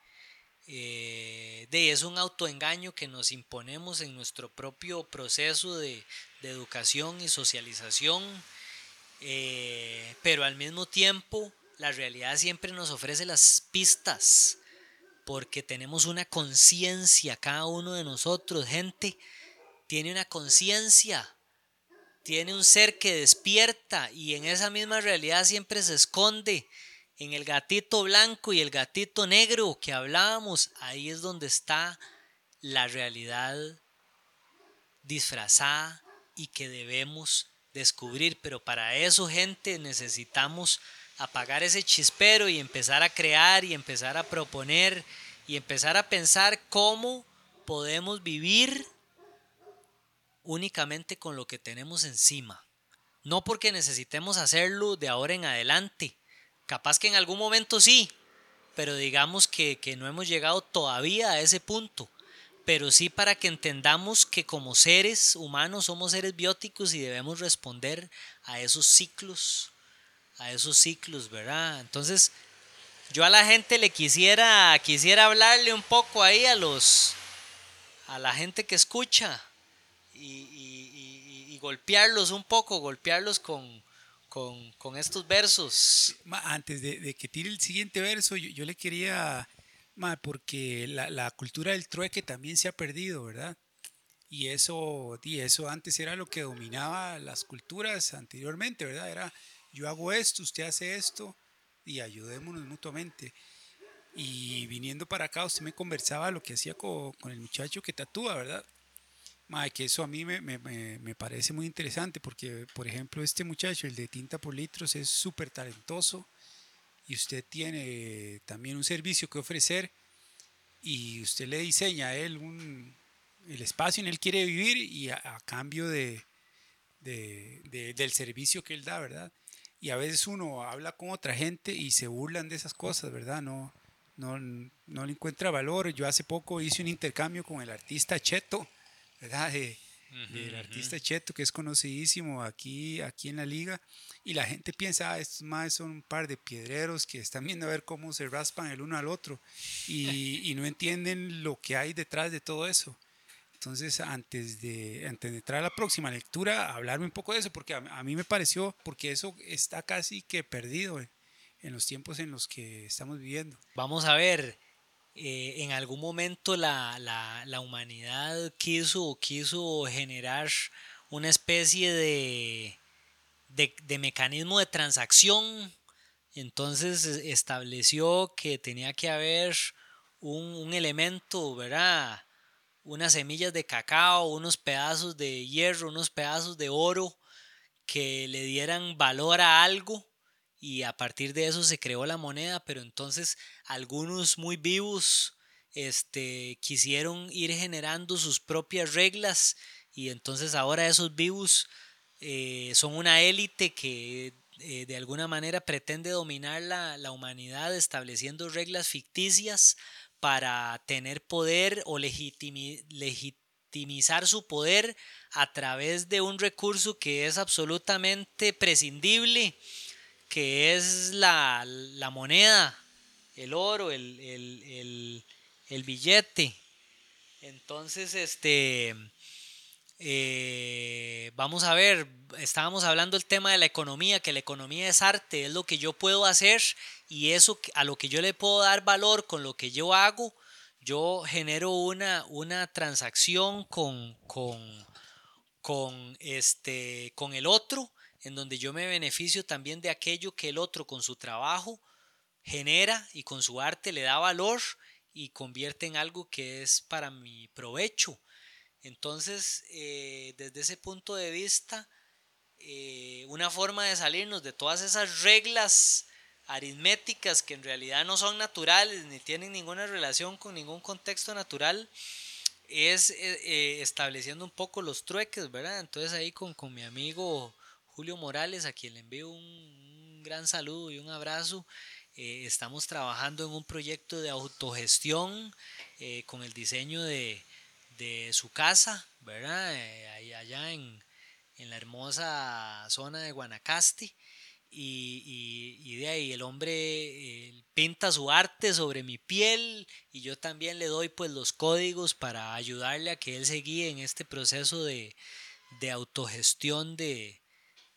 eh, es un autoengaño que nos imponemos en nuestro propio proceso de, educación y socialización, eh, pero al mismo tiempo la realidad siempre nos ofrece las pistas, porque tenemos una conciencia, cada uno de nosotros, gente, tiene una conciencia, tiene un ser que despierta y en esa misma realidad siempre se esconde en el gatito blanco y el gatito negro que hablábamos, ahí es donde está la realidad disfrazada y que debemos descubrir. Pero para eso, gente, necesitamos apagar ese chispero y empezar a crear y empezar a proponer y empezar a pensar cómo podemos vivir únicamente con lo que tenemos encima. No porque necesitemos hacerlo de ahora en adelante. Capaz que en algún momento sí, pero digamos que, que no hemos llegado todavía a ese punto pero sí para que entendamos que como seres humanos somos seres bióticos y debemos responder a esos ciclos, a esos ciclos, ¿verdad? Entonces, yo a la gente le quisiera, quisiera hablarle un poco ahí a los, a la gente que escucha y, golpearlos un poco, golpearlos con, con, estos versos. Antes de, que tire el siguiente verso, yo le quería porque la, la, cultura del trueque también se ha perdido, ¿verdad? Y eso, y eso antes era lo que dominaba las culturas anteriormente, ¿verdad? Era yo hago esto, usted hace esto y ayudémonos mutuamente. Y viniendo para acá, usted me conversaba lo que hacía con, con el muchacho que tatúa, ¿verdad? Madre, que eso a mí me, me, me, parece muy interesante porque, por ejemplo, este muchacho, el de tinta por litros, es súper talentoso y usted tiene también un servicio que ofrecer y usted le diseña a él un, el espacio en el quiere vivir y a, cambio de, del servicio que él da, ¿verdad? Y a veces uno habla con otra gente y se burlan de esas cosas, ¿verdad? No, no, no le encuentra valor. Yo hace poco hice un intercambio con el artista Cheto, ¿verdad? el artista Cheto, que es conocidísimo aquí, aquí en la liga, y la gente piensa, ah, estos más son un par de piedreros que están viendo a ver cómo se raspan el uno al otro, y, no entienden lo que hay detrás de todo eso. Entonces, antes de, antes de entrar a la próxima lectura, hablarme un poco de eso, porque a, mí me pareció, porque eso está casi que perdido en los tiempos en los que estamos viviendo. Vamos a ver, eh, en algún momento la, la, humanidad quiso, quiso generar una especie de, de, mecanismo de transacción, entonces estableció que tenía que haber un, un elemento, ¿verdad? Unas semillas de cacao, unos pedazos de hierro, unos pedazos de oro que le dieran valor a algo y a partir de eso se creó la moneda, pero entonces algunos muy vivos este, quisieron ir generando sus propias reglas y entonces ahora esos vivos eh, son una élite que eh, de alguna manera pretende dominar la, la, humanidad estableciendo reglas ficticias para tener poder o legitimizar su poder a través de un recurso que es absolutamente prescindible que es la, moneda, el oro, el, billete. Entonces, este, eh, vamos a ver, estábamos hablando del tema de la economía, que la economía es arte, es lo que yo puedo hacer y eso a lo que yo le puedo dar valor con lo que yo hago, yo genero una, una transacción con, con, con, este, con el otro en donde yo me beneficio también de aquello que el otro con su trabajo genera y con su arte le da valor y convierte en algo que es para mi provecho. Entonces, eh, desde ese punto de vista, eh, una forma de salirnos de todas esas reglas aritméticas que en realidad no son naturales ni tienen ninguna relación con ningún contexto natural es eh, estableciendo un poco los trueques, ¿verdad? Entonces ahí con, con mi amigo Julio Morales, a quien le envío un, gran saludo y un abrazo. Eh, estamos trabajando en un proyecto de autogestión eh, con el diseño de, su casa, ¿verdad? Eh, allá en, la hermosa zona de Guanacaste. Y, de ahí el hombre pinta su arte sobre mi piel y yo también le doy pues los códigos para ayudarle a que él se guíe en este proceso de, de autogestión de,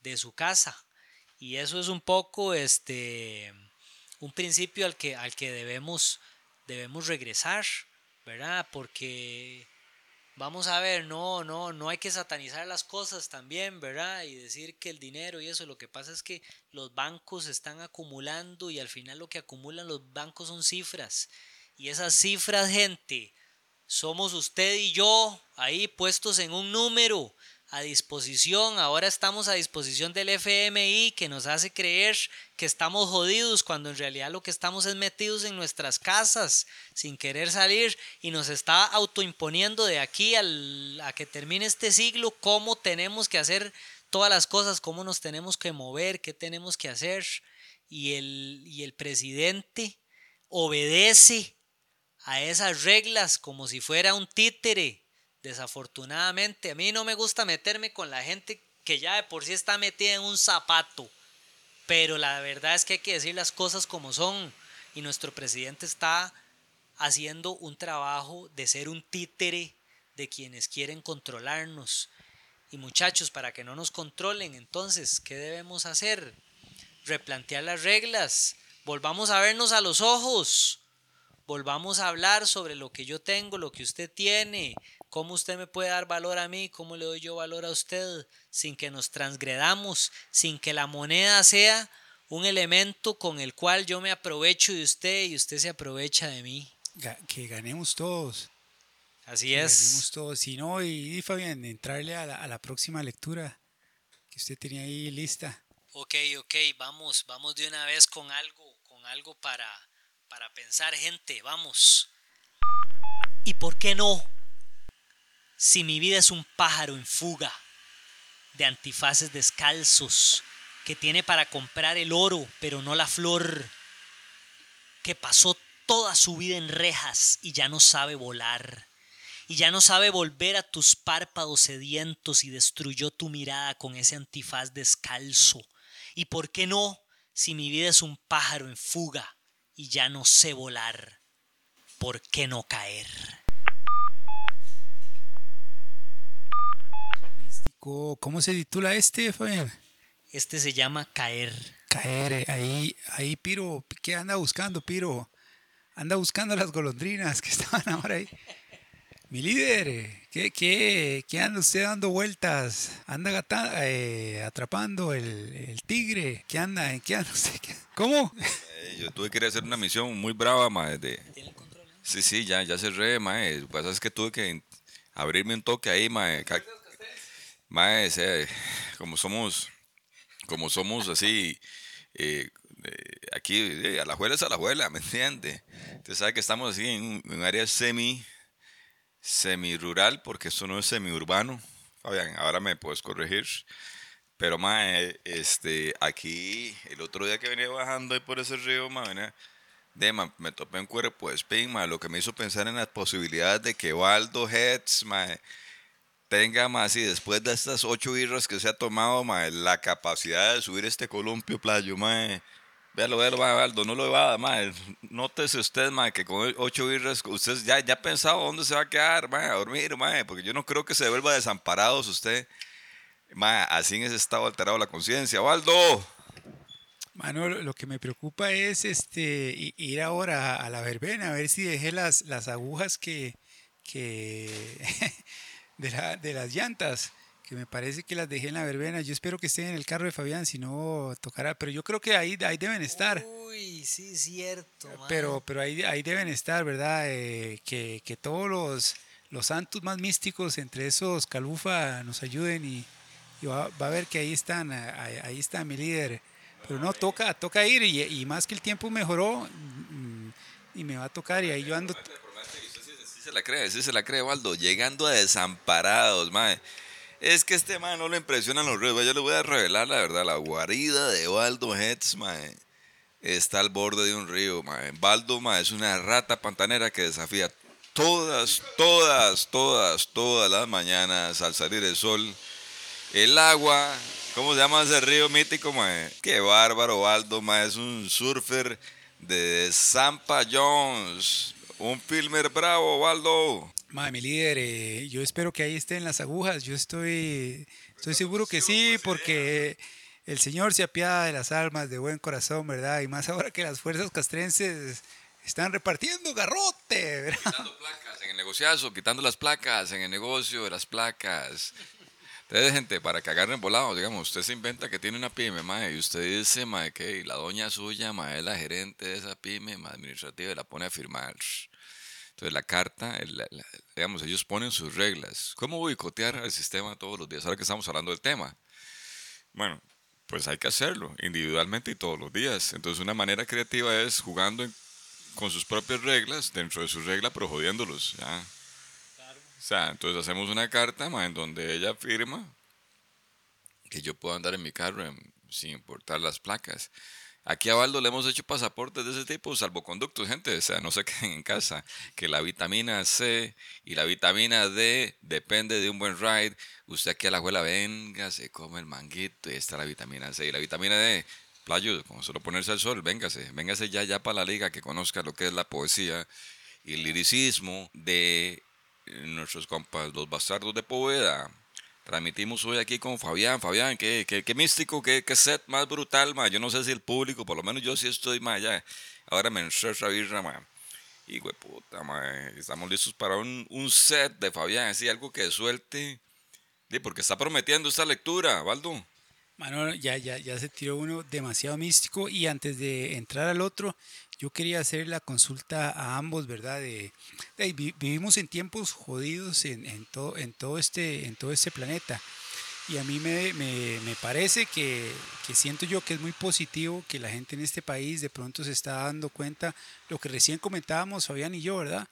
de su casa. Y eso es un poco este un principio al que, al que debemos, debemos regresar, ¿verdad? Porque vamos a ver, no, no, no hay que satanizar las cosas también, ¿verdad? Y decir que el dinero y eso, lo que pasa es que los bancos están acumulando y al final lo que acumulan los bancos son cifras. Y esas cifras, gente, somos usted y yo ahí puestos en un número a disposición, ahora estamos a disposición del FMI que nos hace creer que estamos jodidos cuando en realidad lo que estamos es metidos en nuestras casas sin querer salir y nos está autoimponiendo de aquí a que termine este siglo cómo tenemos que hacer todas las cosas, cómo nos tenemos que mover, qué tenemos que hacer. Y el, y el presidente obedece a esas reglas como si fuera un títere Desafortunadamente, a mí no me gusta meterme con la gente que ya de por sí está metida en un zapato. Pero la verdad es que hay que decir las cosas como son. Y nuestro presidente está haciendo un trabajo de ser un títere de quienes quieren controlarnos. Y muchachos, para que no nos controlen, entonces, ¿qué debemos hacer? Replantear las reglas. Volvamos a vernos a los ojos. Volvamos a hablar sobre lo que yo tengo, lo que usted tiene, ¿Cómo usted me puede dar valor a mí? ¿Cómo le doy yo valor a usted? Sin que nos transgredamos, sin que la moneda sea un elemento con el cual yo me aprovecho de usted y usted se aprovecha de mí. Que ganemos todos. Así es. Ganemos todos. Si no, y, Fabián, entrarle a la, a la, próxima lectura que usted tenía ahí lista. Ok, ok, vamos, vamos de una vez con algo, con algo para, para pensar, gente, vamos. ¿Y por qué no? Si mi vida es un pájaro en fuga de antifaces descalzos que tiene para comprar el oro pero no la flor, que pasó toda su vida en rejas y ya no sabe volar, y ya no sabe volver a tus párpados sedientos y destruyó tu mirada con ese antifaz descalzo. ¿Y por qué no si mi vida es un pájaro en fuga y ya no sé volar? ¿Por qué no caer? ¿Cómo se titula este, Fabián? Este se llama Caer. Caer, eh, ahí, ahí Piro, ¿qué anda buscando, Piro? Anda buscando las golondrinas que [laughs] estaban ahora ahí. Mi líder, eh, ¿qué, qué, qué anda usted dando vueltas? ¿Anda gata, eh, atrapando el, el, tigre? ¿Qué anda? ¿En qué anda usted? ¿Cómo? yo tuve que hacer una misión muy brava, mae. De... ¿Tiene control? Sí, sí, ya, ya cerré, mae. Lo que pasa es que tuve que abrirme un toque ahí, mae. Más, como somos, como somos así, eh, eh, aquí eh, a la abuela es a la abuela, ¿me entiende? Usted sabe que estamos así en un, área semi, semi rural, porque esto no es semi urbano. Fabián, ahora me puedes corregir. Pero más, este, aquí el otro día que venía bajando ahí por ese río, más, de, me topé un cuerpo de spin, lo que me hizo pensar en las posibilidades de que Waldo Heads, tenga más y después de estas ocho birras que se ha tomado, la capacidad de subir este columpio playo, mae. Véalo, véalo, Aldo, no lo va, mae. Nótese usted, mae, que con ocho birras, usted ya, ya ha pensado dónde se va a quedar, mae, a dormir, mae, porque yo no creo que se vuelva desamparados usted. Mae, así en ese estado alterado la conciencia. Waldo. Mano, lo que me preocupa es este ir ahora a la verbena, a ver si dejé las, las agujas que, que [laughs] de, la, de las llantas, que me parece que las dejé en la verbena. Yo espero que estén en el carro de Fabián, si no tocará, pero yo creo que ahí, ahí deben estar. Uy, sí, cierto. Pero, pero ahí, ahí deben estar, ¿verdad? Eh, que, que, todos los, los santos más místicos, entre esos Calufa, nos ayuden y, va, a ver que ahí están, ahí, está mi líder. Pero no, toca, toca ir y, y más que el tiempo mejoró mm, y me va a tocar y ahí yo ando se la cree, sí se la cree, Waldo. Llegando a desamparados, mae. Es que este mae no le impresionan los ríos. Yo le voy a revelar la verdad. La guarida de Waldo Heads, mae, está al borde de un río, mae. Waldo, mae, es una rata pantanera que desafía todas, todas, todas, todas las mañanas al salir el sol. El agua, ¿cómo se llama ese río mítico, mae? Qué bárbaro, Waldo, mae. Es un surfer de Zampa Jones. Un filmer bravo, Waldo. Madre, mi líder, eh, yo espero que ahí estén las agujas. Yo estoy, estoy seguro que sí, porque el Señor se apiada de las almas de buen corazón, ¿verdad? Y más ahora que las fuerzas castrenses están repartiendo garrote, ¿verdad? placas en negociazo, quitando las placas en el negocio de las placas. Entonces, gente, para que agarren volados, digamos, usted se inventa que tiene una pyme, mae, y usted dice, mae, que la doña suya, mae, es la gerente de esa pyme, mae, administrativa, y la pone a firmar. Entonces, la carta, digamos, ellos ponen sus reglas. ¿Cómo boicotear al sistema todos los días? Ahora que estamos hablando del tema. Bueno, pues hay que hacerlo, individualmente y todos los días. Entonces, una manera creativa es jugando con sus propias reglas, dentro de sus reglas, pero jodiéndolos, ¿ya? O sea, entonces hacemos una carta en donde ella firma que yo puedo andar en mi carro sin importar las placas. Aquí a Baldo le hemos hecho pasaportes de ese tipo, salvoconductos, gente. O sea, no se [laughs] queden en casa. Que la vitamina C y la vitamina D depende de un buen ride. Usted aquí a la abuela venga, se come el manguito y está la vitamina C. Y la vitamina D, playo, como solo ponerse al sol, véngase. Véngase ya, ya para la liga que conozca lo que es la poesía y el liricismo de nuestros compas, los bastardos de Poveda. Transmitimos hoy aquí con Fabián. Fabián, qué, qué, místico, qué, qué, set más brutal, ma. Yo no sé si el público, por lo menos yo sí estoy más allá. Ahora me encerra birra, ma. Y güey, puta, ma. Estamos listos para un, un set de Fabián, así algo que suelte. Porque está prometiendo esta lectura, Baldo. Mano, ya, ya, ya se tiró uno demasiado místico. Y antes de entrar al otro, yo quería hacer la consulta a ambos, ¿verdad? Vivimos en tiempos jodidos este, en todo este planeta. Y a mí me, parece que, siento yo que es muy positivo que la gente en este país de pronto se está dando cuenta, lo que recién comentábamos Fabián y yo, ¿verdad?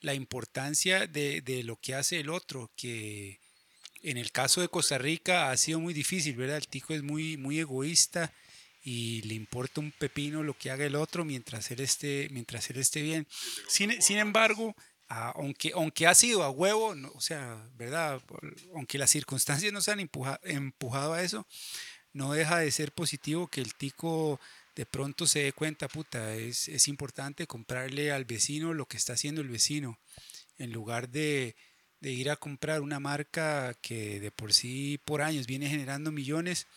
La importancia de, de lo que hace el otro, que en el caso de Costa Rica ha sido muy difícil, ¿verdad? El tico es muy, muy egoísta y le importa un pepino lo que haga el otro mientras él esté, mientras él esté bien. Sin, sin embargo, aunque, aunque ha sido a huevo, o sea, ¿verdad? Aunque las circunstancias nos han empujado a eso, no deja de ser positivo que el tico de pronto se dé cuenta, puta, es, es importante comprarle al vecino lo que está haciendo el vecino, en lugar de, de ir a comprar una marca que de por sí por años viene generando millones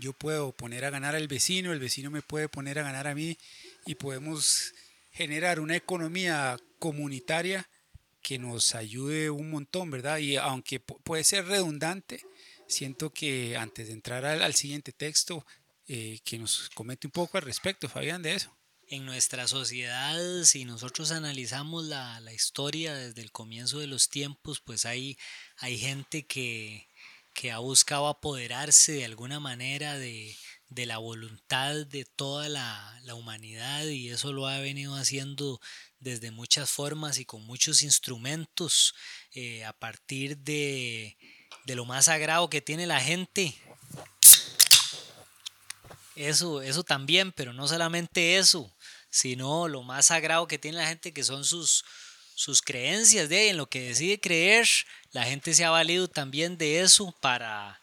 yo puedo poner a ganar al vecino, el vecino me puede poner a ganar a mí y podemos generar una economía comunitaria que nos ayude un montón, ¿verdad? Y aunque puede ser redundante, siento que antes de entrar al, siguiente texto, eh, que nos comente un poco al respecto, Fabián, de eso. En nuestra sociedad, si nosotros analizamos la, la historia desde el comienzo de los tiempos, pues hay, hay gente que, que ha buscado apoderarse de alguna manera de, la voluntad de toda la, humanidad y eso lo ha venido haciendo desde muchas formas y con muchos instrumentos eh, a partir de, de, lo más sagrado que tiene la gente. Eso, eso también, pero no solamente eso, sino lo más sagrado que tiene la gente que son sus, sus creencias, de en lo que decide creer, la gente se ha valido también de eso para,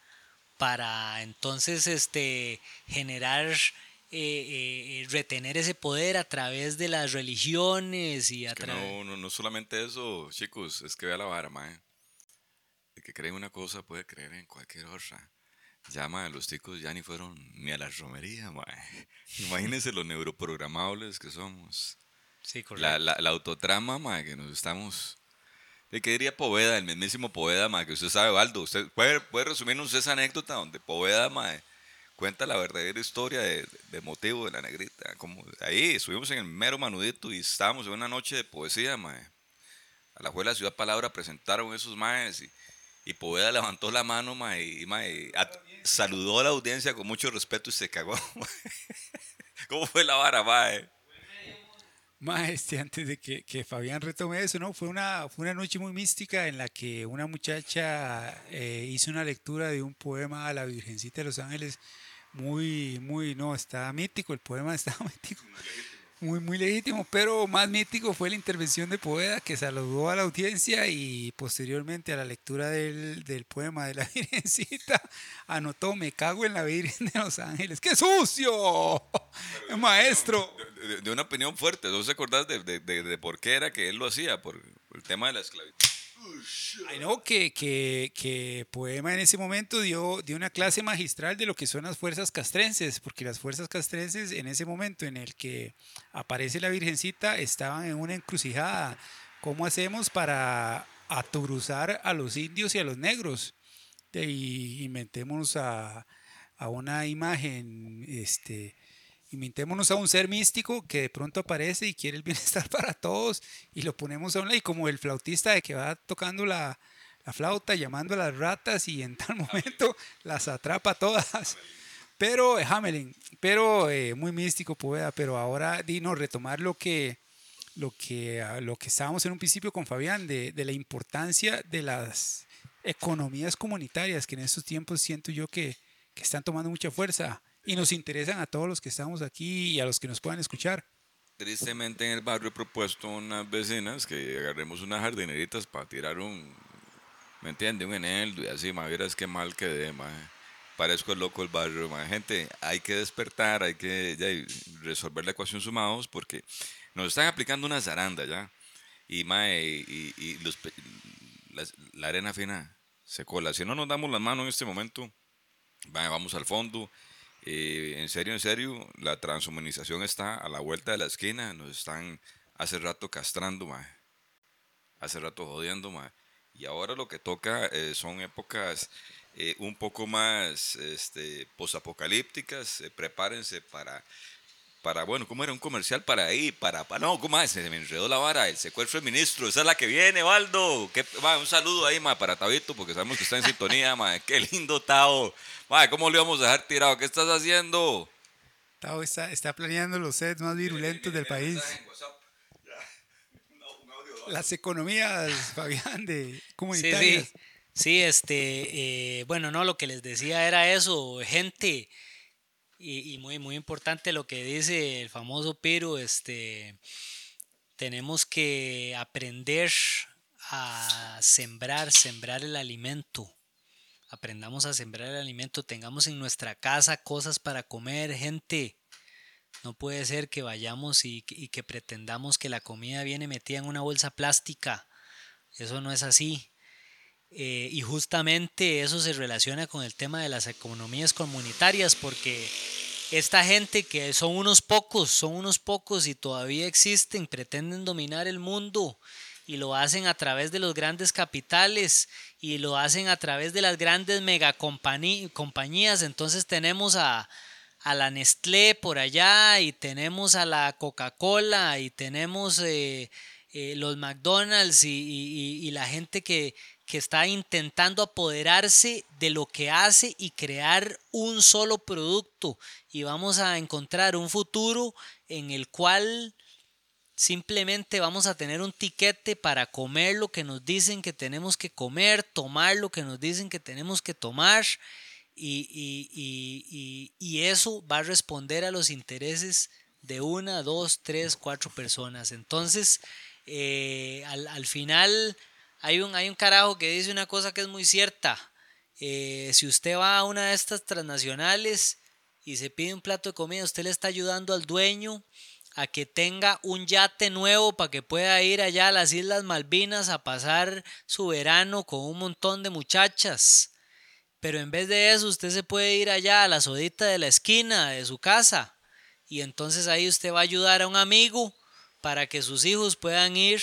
para entonces este, generar, eh, eh, retener ese poder a través de las religiones y a no, no, no solamente eso, chicos, es que vea la vara, mae. El que cree en una cosa puede creer en cualquier otra. Ya, mae, los chicos ya ni fueron ni a la romería, mae. [laughs] Imagínense los neuroprogramables que somos la, la, la, autotrama, ma, que nos estamos... ¿De qué diría Poveda, el mismísimo Poveda, ma, que usted sabe, Baldo? ¿Usted puede, puede resumirnos esa anécdota donde Poveda, ma, cuenta la verdadera historia de, de, motivo de la negrita? Como ahí estuvimos en el mero manudito y estábamos en una noche de poesía, ma. A la Juela Ciudad Palabra presentaron esos maes y, y Poveda levantó la mano, ma, y, saludó a la audiencia con mucho respeto y se cagó. [laughs] ¿Cómo fue la vara, ma? Más este, [laughs] antes de que, que, Fabián retome eso, ¿no? Fue una, fue una noche muy mística en la que una muchacha eh, hizo una lectura de un poema a la Virgencita de los Ángeles muy, muy, no, está mítico, el poema [laughs] está mítico muy, muy legítimo, pero más mítico fue la intervención de Poeda que saludó a la audiencia y posteriormente a la lectura del, del poema de la [laughs] Virgencita anotó, me cago en la Virgen de los Ángeles, ¡qué sucio! Maestro. De, una opinión fuerte, ¿no se acordás de, de, de, por qué era que él lo hacía? Por el tema de la esclavitud. Ay, no, que, que, que, Poema en ese momento dio, dio una clase magistral de lo que son las fuerzas castrenses, porque las fuerzas castrenses en ese momento en el que aparece la Virgencita estaban en una encrucijada, ¿cómo hacemos para aturuzar a los indios y a los negros? Y inventémonos a, a una imagen, este, inventémonos a un ser místico que de pronto aparece y quiere el bienestar [laughs] para todos y lo ponemos a un lado y como el flautista de que va tocando la, la flauta, llamando a las ratas y en tal [laughs] momento las atrapa todas. Pero, eh, Hamelin, pero eh, muy místico, poeta, pero ahora, Dino, retomar lo que, lo que, ah, lo que estábamos en un principio con Fabián, de, de la importancia de las economías comunitarias, que en estos tiempos siento yo que, que están tomando mucha fuerza y nos interesan a todos los que estamos aquí y a los que nos puedan escuchar. Tristemente en el barrio he propuesto unas vecinas que agarremos unas jardineritas para tirar un, ¿me entiende? Un eneldo y así, más es que mal quedé, más parezco el loco el barrio, más gente, hay que despertar, hay que ya, resolver la ecuación sumados porque nos están aplicando una zaranda ya y, mae, y, y los, la, la, arena fina se cola. Si no nos damos las manos en este momento, vamos al fondo. Eh, en serio, en serio, la transhumanización está a la vuelta de la esquina. Nos están hace rato castrando, mae. hace rato jodiendo. Mae. Y ahora lo que toca eh, son épocas eh, un poco más este, posapocalípticas. Eh, prepárense para, para, bueno, ¿cómo era un comercial para ahí? Para, para no, ¿cómo es? Se me enredó la vara, el secuestro del ministro. Esa es la que viene, Waldo. ¿Qué, un saludo ahí, ma, para Tabito, porque sabemos que está en sintonía, ma. Qué lindo Tao. Ma, ¿cómo le vamos a dejar tirado? ¿Qué estás haciendo? Tao está, está planeando los sets más virulentos del país las economías, [laughs] Fabián, de comunitarias. Sí, sí. sí este, eh, bueno, no, lo que les decía era eso, gente, y, y, muy, muy importante lo que dice el famoso Pero, este, tenemos que aprender a sembrar, sembrar el alimento. Aprendamos a sembrar el alimento, tengamos en nuestra casa cosas para comer, gente. No puede ser que vayamos y, que pretendamos que la comida viene metida en una bolsa plástica. Eso no es así. Eh, y justamente eso se relaciona con el tema de las economías comunitarias, porque esta gente que son unos pocos, son unos pocos y todavía existen, pretenden dominar el mundo y lo hacen a través de los grandes capitales y lo hacen a través de las grandes megacompañías. Entonces tenemos a, a la Nestlé por allá y tenemos a la Coca-Cola y tenemos eh, eh, los McDonald's y, y, la gente que, que está intentando apoderarse de lo que hace y crear un solo producto y vamos a encontrar un futuro en el cual simplemente vamos a tener un tiquete para comer lo que nos dicen que tenemos que comer, tomar lo que nos dicen que tenemos que tomar y, y, eso va a responder a los intereses de una, dos, tres, cuatro personas. Entonces, eh, al, al, final hay un, hay un carajo que dice una cosa que es muy cierta. Eh, si usted va a una de estas transnacionales y se pide un plato de comida, usted le está ayudando al dueño a que tenga un yate nuevo para que pueda ir allá a las Islas Malvinas a pasar su verano con un montón de muchachas. Pero en vez de eso, usted se puede ir allá a la sodita de la esquina de su casa. Y entonces ahí usted va a ayudar a un amigo para que sus hijos puedan ir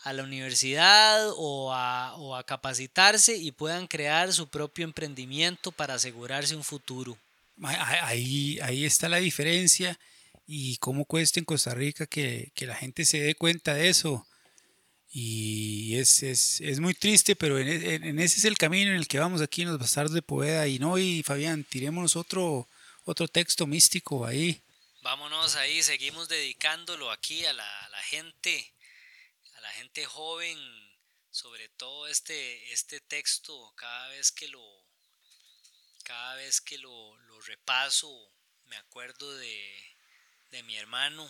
a la universidad o a, o a capacitarse y puedan crear su propio emprendimiento para asegurarse un futuro. Ahí, ahí está la diferencia y cómo cuesta en Costa Rica que, que la gente se dé cuenta de eso. Y es, es, es, muy triste, pero en, en, ese es el camino en el que vamos aquí en los bastardos de Poveda. Y no, y Fabián, tirémonos otro, otro texto místico ahí. Vámonos ahí, seguimos dedicándolo aquí a la, a la gente, a la gente joven, sobre todo este, este texto, cada vez que lo, cada vez que lo, lo repaso, me acuerdo de, de mi hermano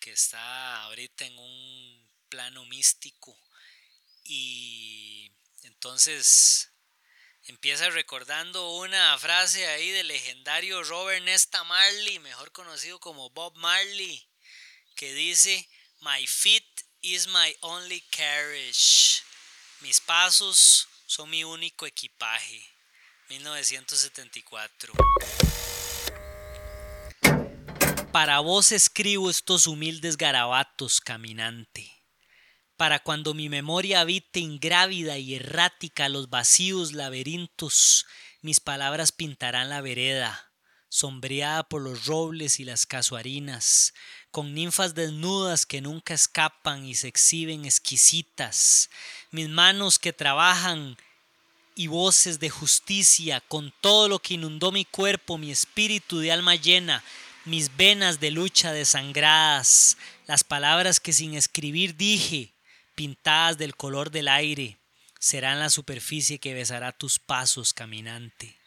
que está ahorita en un plano místico y entonces empieza recordando una frase ahí del legendario Robert Nesta Marley, mejor conocido como Bob Marley, que dice, My feet is my only carriage. Mis pasos son mi único equipaje. 1974. Para vos escribo estos humildes garabatos, caminante. Para cuando mi memoria habite ingrávida y errática los vacíos laberintos, mis palabras pintarán la vereda, sombreada por los robles y las casuarinas, con ninfas desnudas que nunca escapan y se exhiben exquisitas, mis manos que trabajan y voces de justicia, con todo lo que inundó mi cuerpo, mi espíritu de alma llena, mis venas de lucha desangradas, las palabras que sin escribir dije, pintadas del color del aire, serán la superficie que besará tus pasos, caminante.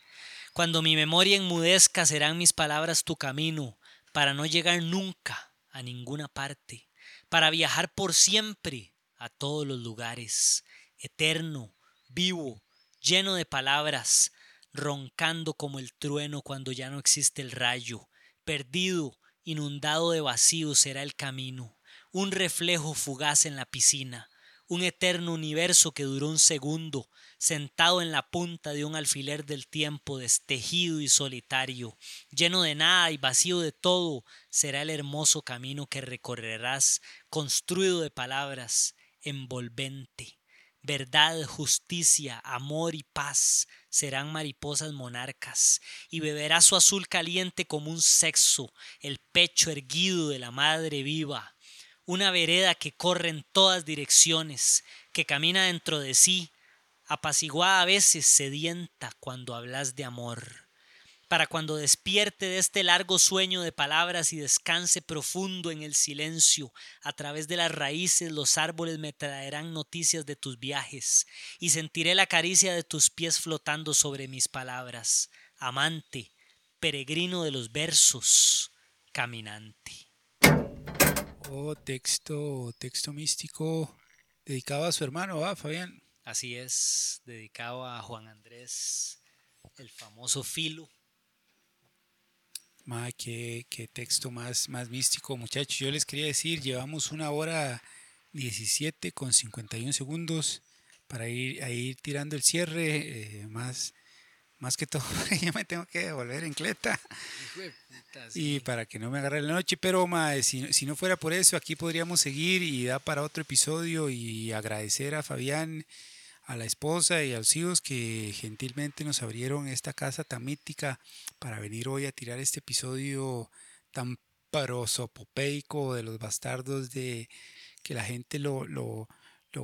Cuando mi memoria enmudezca, serán mis palabras tu camino, para no llegar nunca a ninguna parte, para viajar por siempre a todos los lugares, eterno, vivo, lleno de palabras, roncando como el trueno cuando ya no existe el rayo, perdido, inundado de vacío será el camino, un reflejo fugaz en la piscina, un eterno universo que duró un segundo, sentado en la punta de un alfiler del tiempo, destejido y solitario, lleno de nada y vacío de todo, será el hermoso camino que recorrerás, construido de palabras, envolvente. Verdad, justicia, amor y paz serán mariposas monarcas, y beberá su azul caliente como un sexo, el pecho erguido de la madre viva, una vereda que corre en todas direcciones, que camina dentro de sí, apaciguada a veces sedienta cuando hablas de amor para cuando despierte de este largo sueño de palabras y descanse profundo en el silencio, a través de las raíces los árboles me traerán noticias de tus viajes, y sentiré la caricia de tus pies flotando sobre mis palabras, amante, peregrino de los versos, caminante. Oh, texto, texto místico dedicado a su hermano, ¿va, Fabián? Así es, dedicado a Juan Andrés, el famoso Filo Ma, qué, qué, texto más, más místico, muchachos. Yo les quería decir, llevamos una hora 17 con 51 segundos para ir, a ir tirando el cierre. Eh, más, más que todo, [laughs] ya me tengo que volver en cleta. Y para que no me agarre la noche, pero ma, si, si no fuera por eso, aquí podríamos seguir y da para otro episodio y agradecer a Fabián a la esposa y a los hijos que gentilmente nos abrieron esta casa tan mítica para venir hoy a tirar este episodio tan prosopopeico de los bastardos de que la gente lo, lo,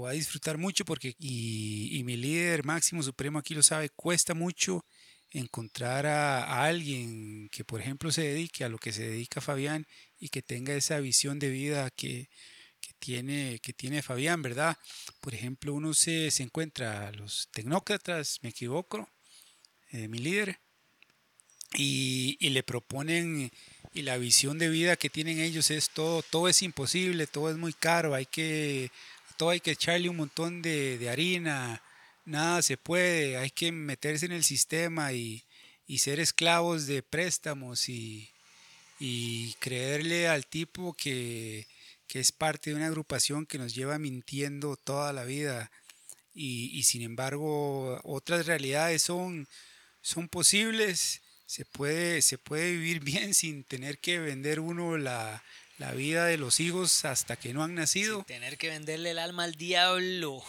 va a disfrutar mucho porque y, mi líder máximo supremo aquí lo sabe, cuesta mucho encontrar a, alguien que por ejemplo se dedique a lo que se dedica Fabián y que tenga esa visión de vida que tiene, que tiene Fabián, ¿verdad? Por ejemplo, uno se, se encuentra a los tecnócratas, me equivoco, eh, mi líder, y, y, le proponen, y la visión de vida que tienen ellos es todo, todo es imposible, todo es muy caro, hay que, todo hay que echarle un montón de, de harina, nada se puede, hay que meterse en el sistema y, y ser esclavos de préstamos y, y creerle al tipo que, que es parte de una agrupación que nos lleva mintiendo toda la vida y, sin embargo otras realidades son, son posibles, se puede, se puede vivir bien sin tener que vender uno la, la vida de los hijos hasta que no han nacido. Sin tener que venderle el alma al diablo.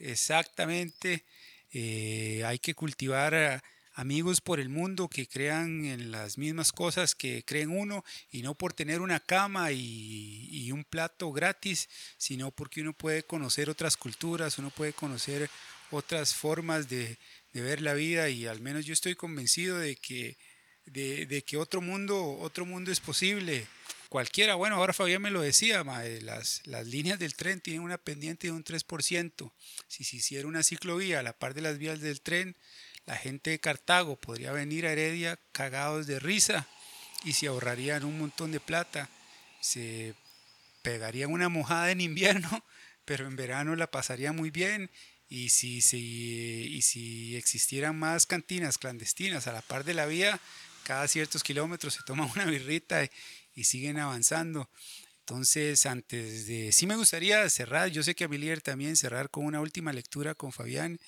Exactamente, eh, hay que cultivar amigos por el mundo que crean en las mismas cosas que creen uno y no por tener una cama y, un plato gratis, sino porque uno puede conocer otras culturas, uno puede conocer otras formas de, ver la vida y al menos yo estoy convencido de que, de, que otro mundo, otro mundo es posible. Cualquiera, bueno, ahora Fabián me lo decía, las, las líneas del tren tienen una pendiente de un 3%. Si se hiciera una ciclovía a la par de las vías del tren, la gente de Cartago podría venir a Heredia cagados de risa y se ahorrarían un montón de plata. Se pegarían una mojada en invierno, [laughs] pero en verano la pasaría muy bien. Y si, si, y si existieran más cantinas clandestinas a la par de la vía, cada ciertos kilómetros se toma [laughs] una birrita y, siguen avanzando. Entonces, antes de... Sí me gustaría cerrar, yo sé que a mi líder también cerrar con una última lectura con Fabián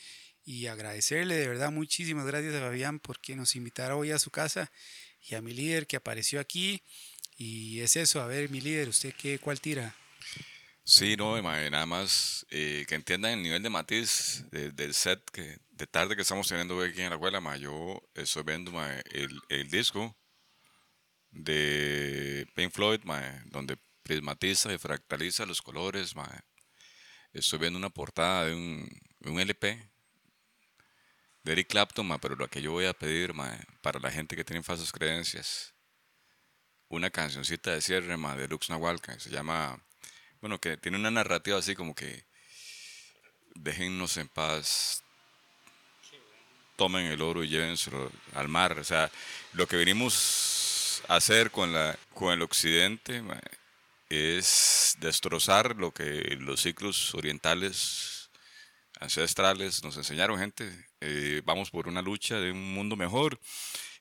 y agradecerle de verdad muchísimas gracias a Fabián porque nos invitara hoy a su casa y a mi líder que apareció aquí. Y es eso, a ver, mi líder, ¿usted qué, cuál tira? Sí, no, nada más eh, que entiendan el nivel de matiz del set que, de tarde que estamos teniendo aquí en la escuela. Ma, yo estoy viendo el, el, disco de Pink Floyd, donde prismatiza y fractaliza los colores. Estoy viendo una portada de un, un LP de Eric Clapton, pero lo que yo voy a pedir para la gente que tiene falsas creencias, una cancioncita de cierre de Lux Nahual, que se llama, bueno, que tiene una narrativa así como que déjennos en paz, tomen el oro y llévenselo al mar. O sea, lo que venimos a hacer con, el occidente es destrozar lo que los ciclos orientales ancestrales nos enseñaron, gente. Eh, vamos por una lucha de un mundo mejor.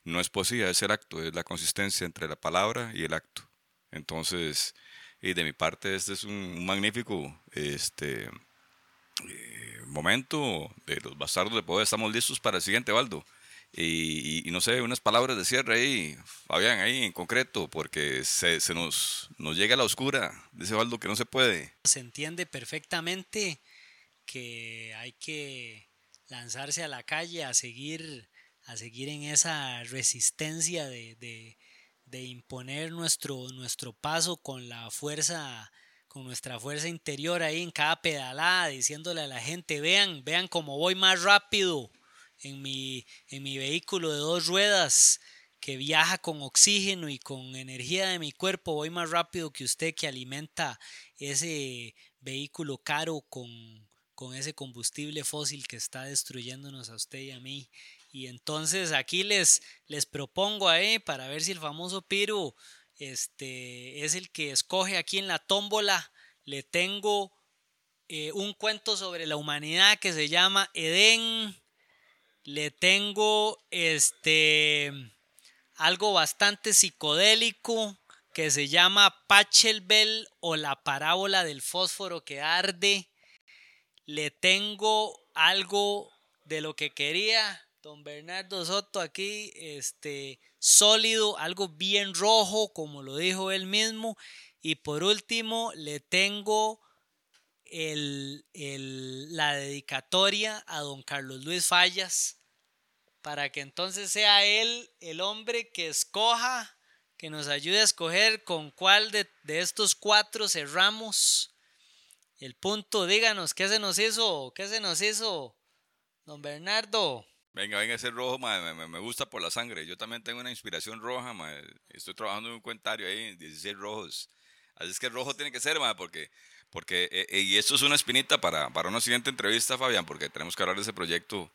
No es poesía, es el acto, es la consistencia entre la palabra y el acto. Entonces, y de mi parte, este es un magnífico este, eh, momento de los bastardos de poder. Estamos listos para el siguiente, Baldo. Y, no sé, unas palabras de cierre ahí, Fabián, ahí en concreto, porque se, se nos, nos llega a la oscura, dice Baldo, que no se puede. Se entiende perfectamente que hay que lanzarse a la calle a seguir, a seguir en esa resistencia de, de, de imponer nuestro, nuestro paso con la fuerza con nuestra fuerza interior ahí en cada pedalada, diciéndole a la gente, vean, vean cómo voy más rápido en mi, en mi vehículo de dos ruedas que viaja con oxígeno y con energía de mi cuerpo, voy más rápido que usted que alimenta ese vehículo caro con, con ese combustible fósil que está destruyéndonos a usted y a mí. Y entonces aquí les, les propongo ahí para ver si el famoso Piro este, es el que escoge aquí en la tómbola. Le tengo eh, un cuento sobre la humanidad que se llama Edén. Le tengo este algo bastante psicodélico que se llama Pachelbel o la parábola del fósforo que arde. Le tengo algo de lo que quería don Bernardo Soto aquí, este, sólido, algo bien rojo, como lo dijo él mismo. Y por último, le tengo el, la dedicatoria a don Carlos Luis Fallas, para que entonces sea él el hombre que escoja, que nos ayude a escoger con cuál de, de estos cuatro cerramos el punto. Díganos, ¿qué se nos hizo? ¿Qué se nos hizo, don Bernardo? Venga, venga, ese rojo, me, gusta por la sangre. Yo también tengo una inspiración roja, estoy trabajando en un cuentario ahí, 16 rojos. Así es que el rojo tiene que ser, porque, porque eh, eh, y esto es una espinita para, para una siguiente entrevista, Fabián, porque tenemos que hablar de ese proyecto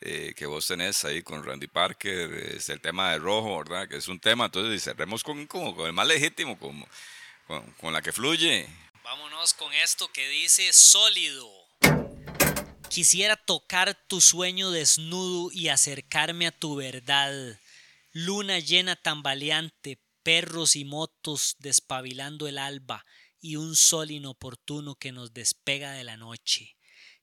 eh, que vos tenés ahí con Randy Parker, es el tema del rojo, ¿verdad? Que es un tema, entonces cerremos con, con, el más legítimo, con, con la que fluye. Vámonos con esto que dice sólido. Quisiera tocar tu sueño desnudo y acercarme a tu verdad. Luna llena tambaleante, perros y motos despabilando el alba y un sol inoportuno que nos despega de la noche.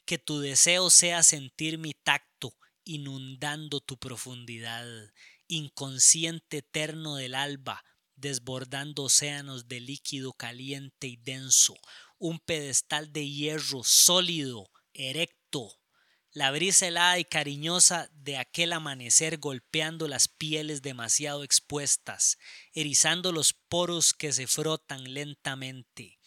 Que tu deseo sea sentir mi tacto inundando tu profundidad, inconsciente eterno del alba, desbordando océanos de líquido caliente y denso, un pedestal de hierro sólido, erecto la brisa helada y cariñosa de aquel amanecer golpeando las pieles demasiado expuestas, erizando los poros que se frotan lentamente,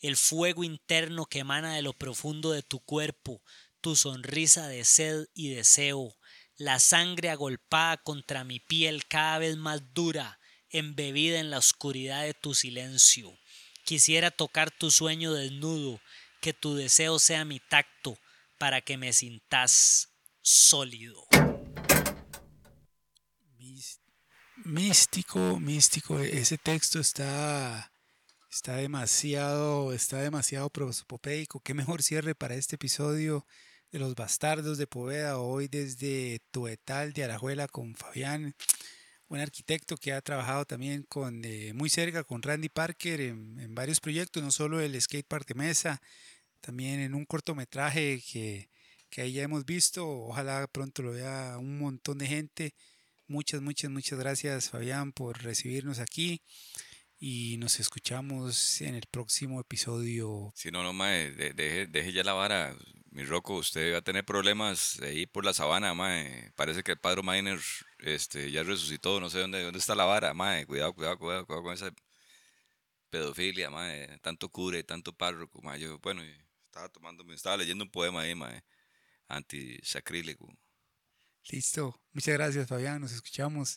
el fuego interno que emana de lo profundo de tu cuerpo, tu sonrisa de sed y deseo, la sangre agolpada contra mi piel cada vez más dura, embebida en la oscuridad de tu silencio. Quisiera tocar tu sueño desnudo, que tu deseo sea mi tacto, para que me sintas sólido. Místico, místico. Ese texto está, está demasiado, está demasiado prosopopeico. Qué mejor cierre para este episodio de los bastardos de Poveda. Hoy desde Tuetal de Arajuela con Fabián, un arquitecto que ha trabajado también con eh, muy cerca con Randy Parker en, varios proyectos, no solo el Skate Park de Mesa, también en un cortometraje que, que ahí ya hemos visto. Ojalá pronto lo vea un montón de gente. Muchas, muchas, muchas gracias Fabián por recibirnos aquí. y nos escuchamos en el próximo episodio. Si no, no, mae, deje, deje ya la vara. Mi Rocco, usted va a tener problemas ahí por la sabana, mae. Parece que el padre este, ya resucitó, no sé dónde, dónde está la vara, mae. Cuidado, cuidado, cuidado, cuidado con esa pedofilia, mae. Tanto cure, tanto párroco, mae. Yo, bueno, estaba tomando, estaba leyendo un poema ahí, mae. Antisacrílego. Listo. Muchas gracias, Fabián. Nos escuchamos.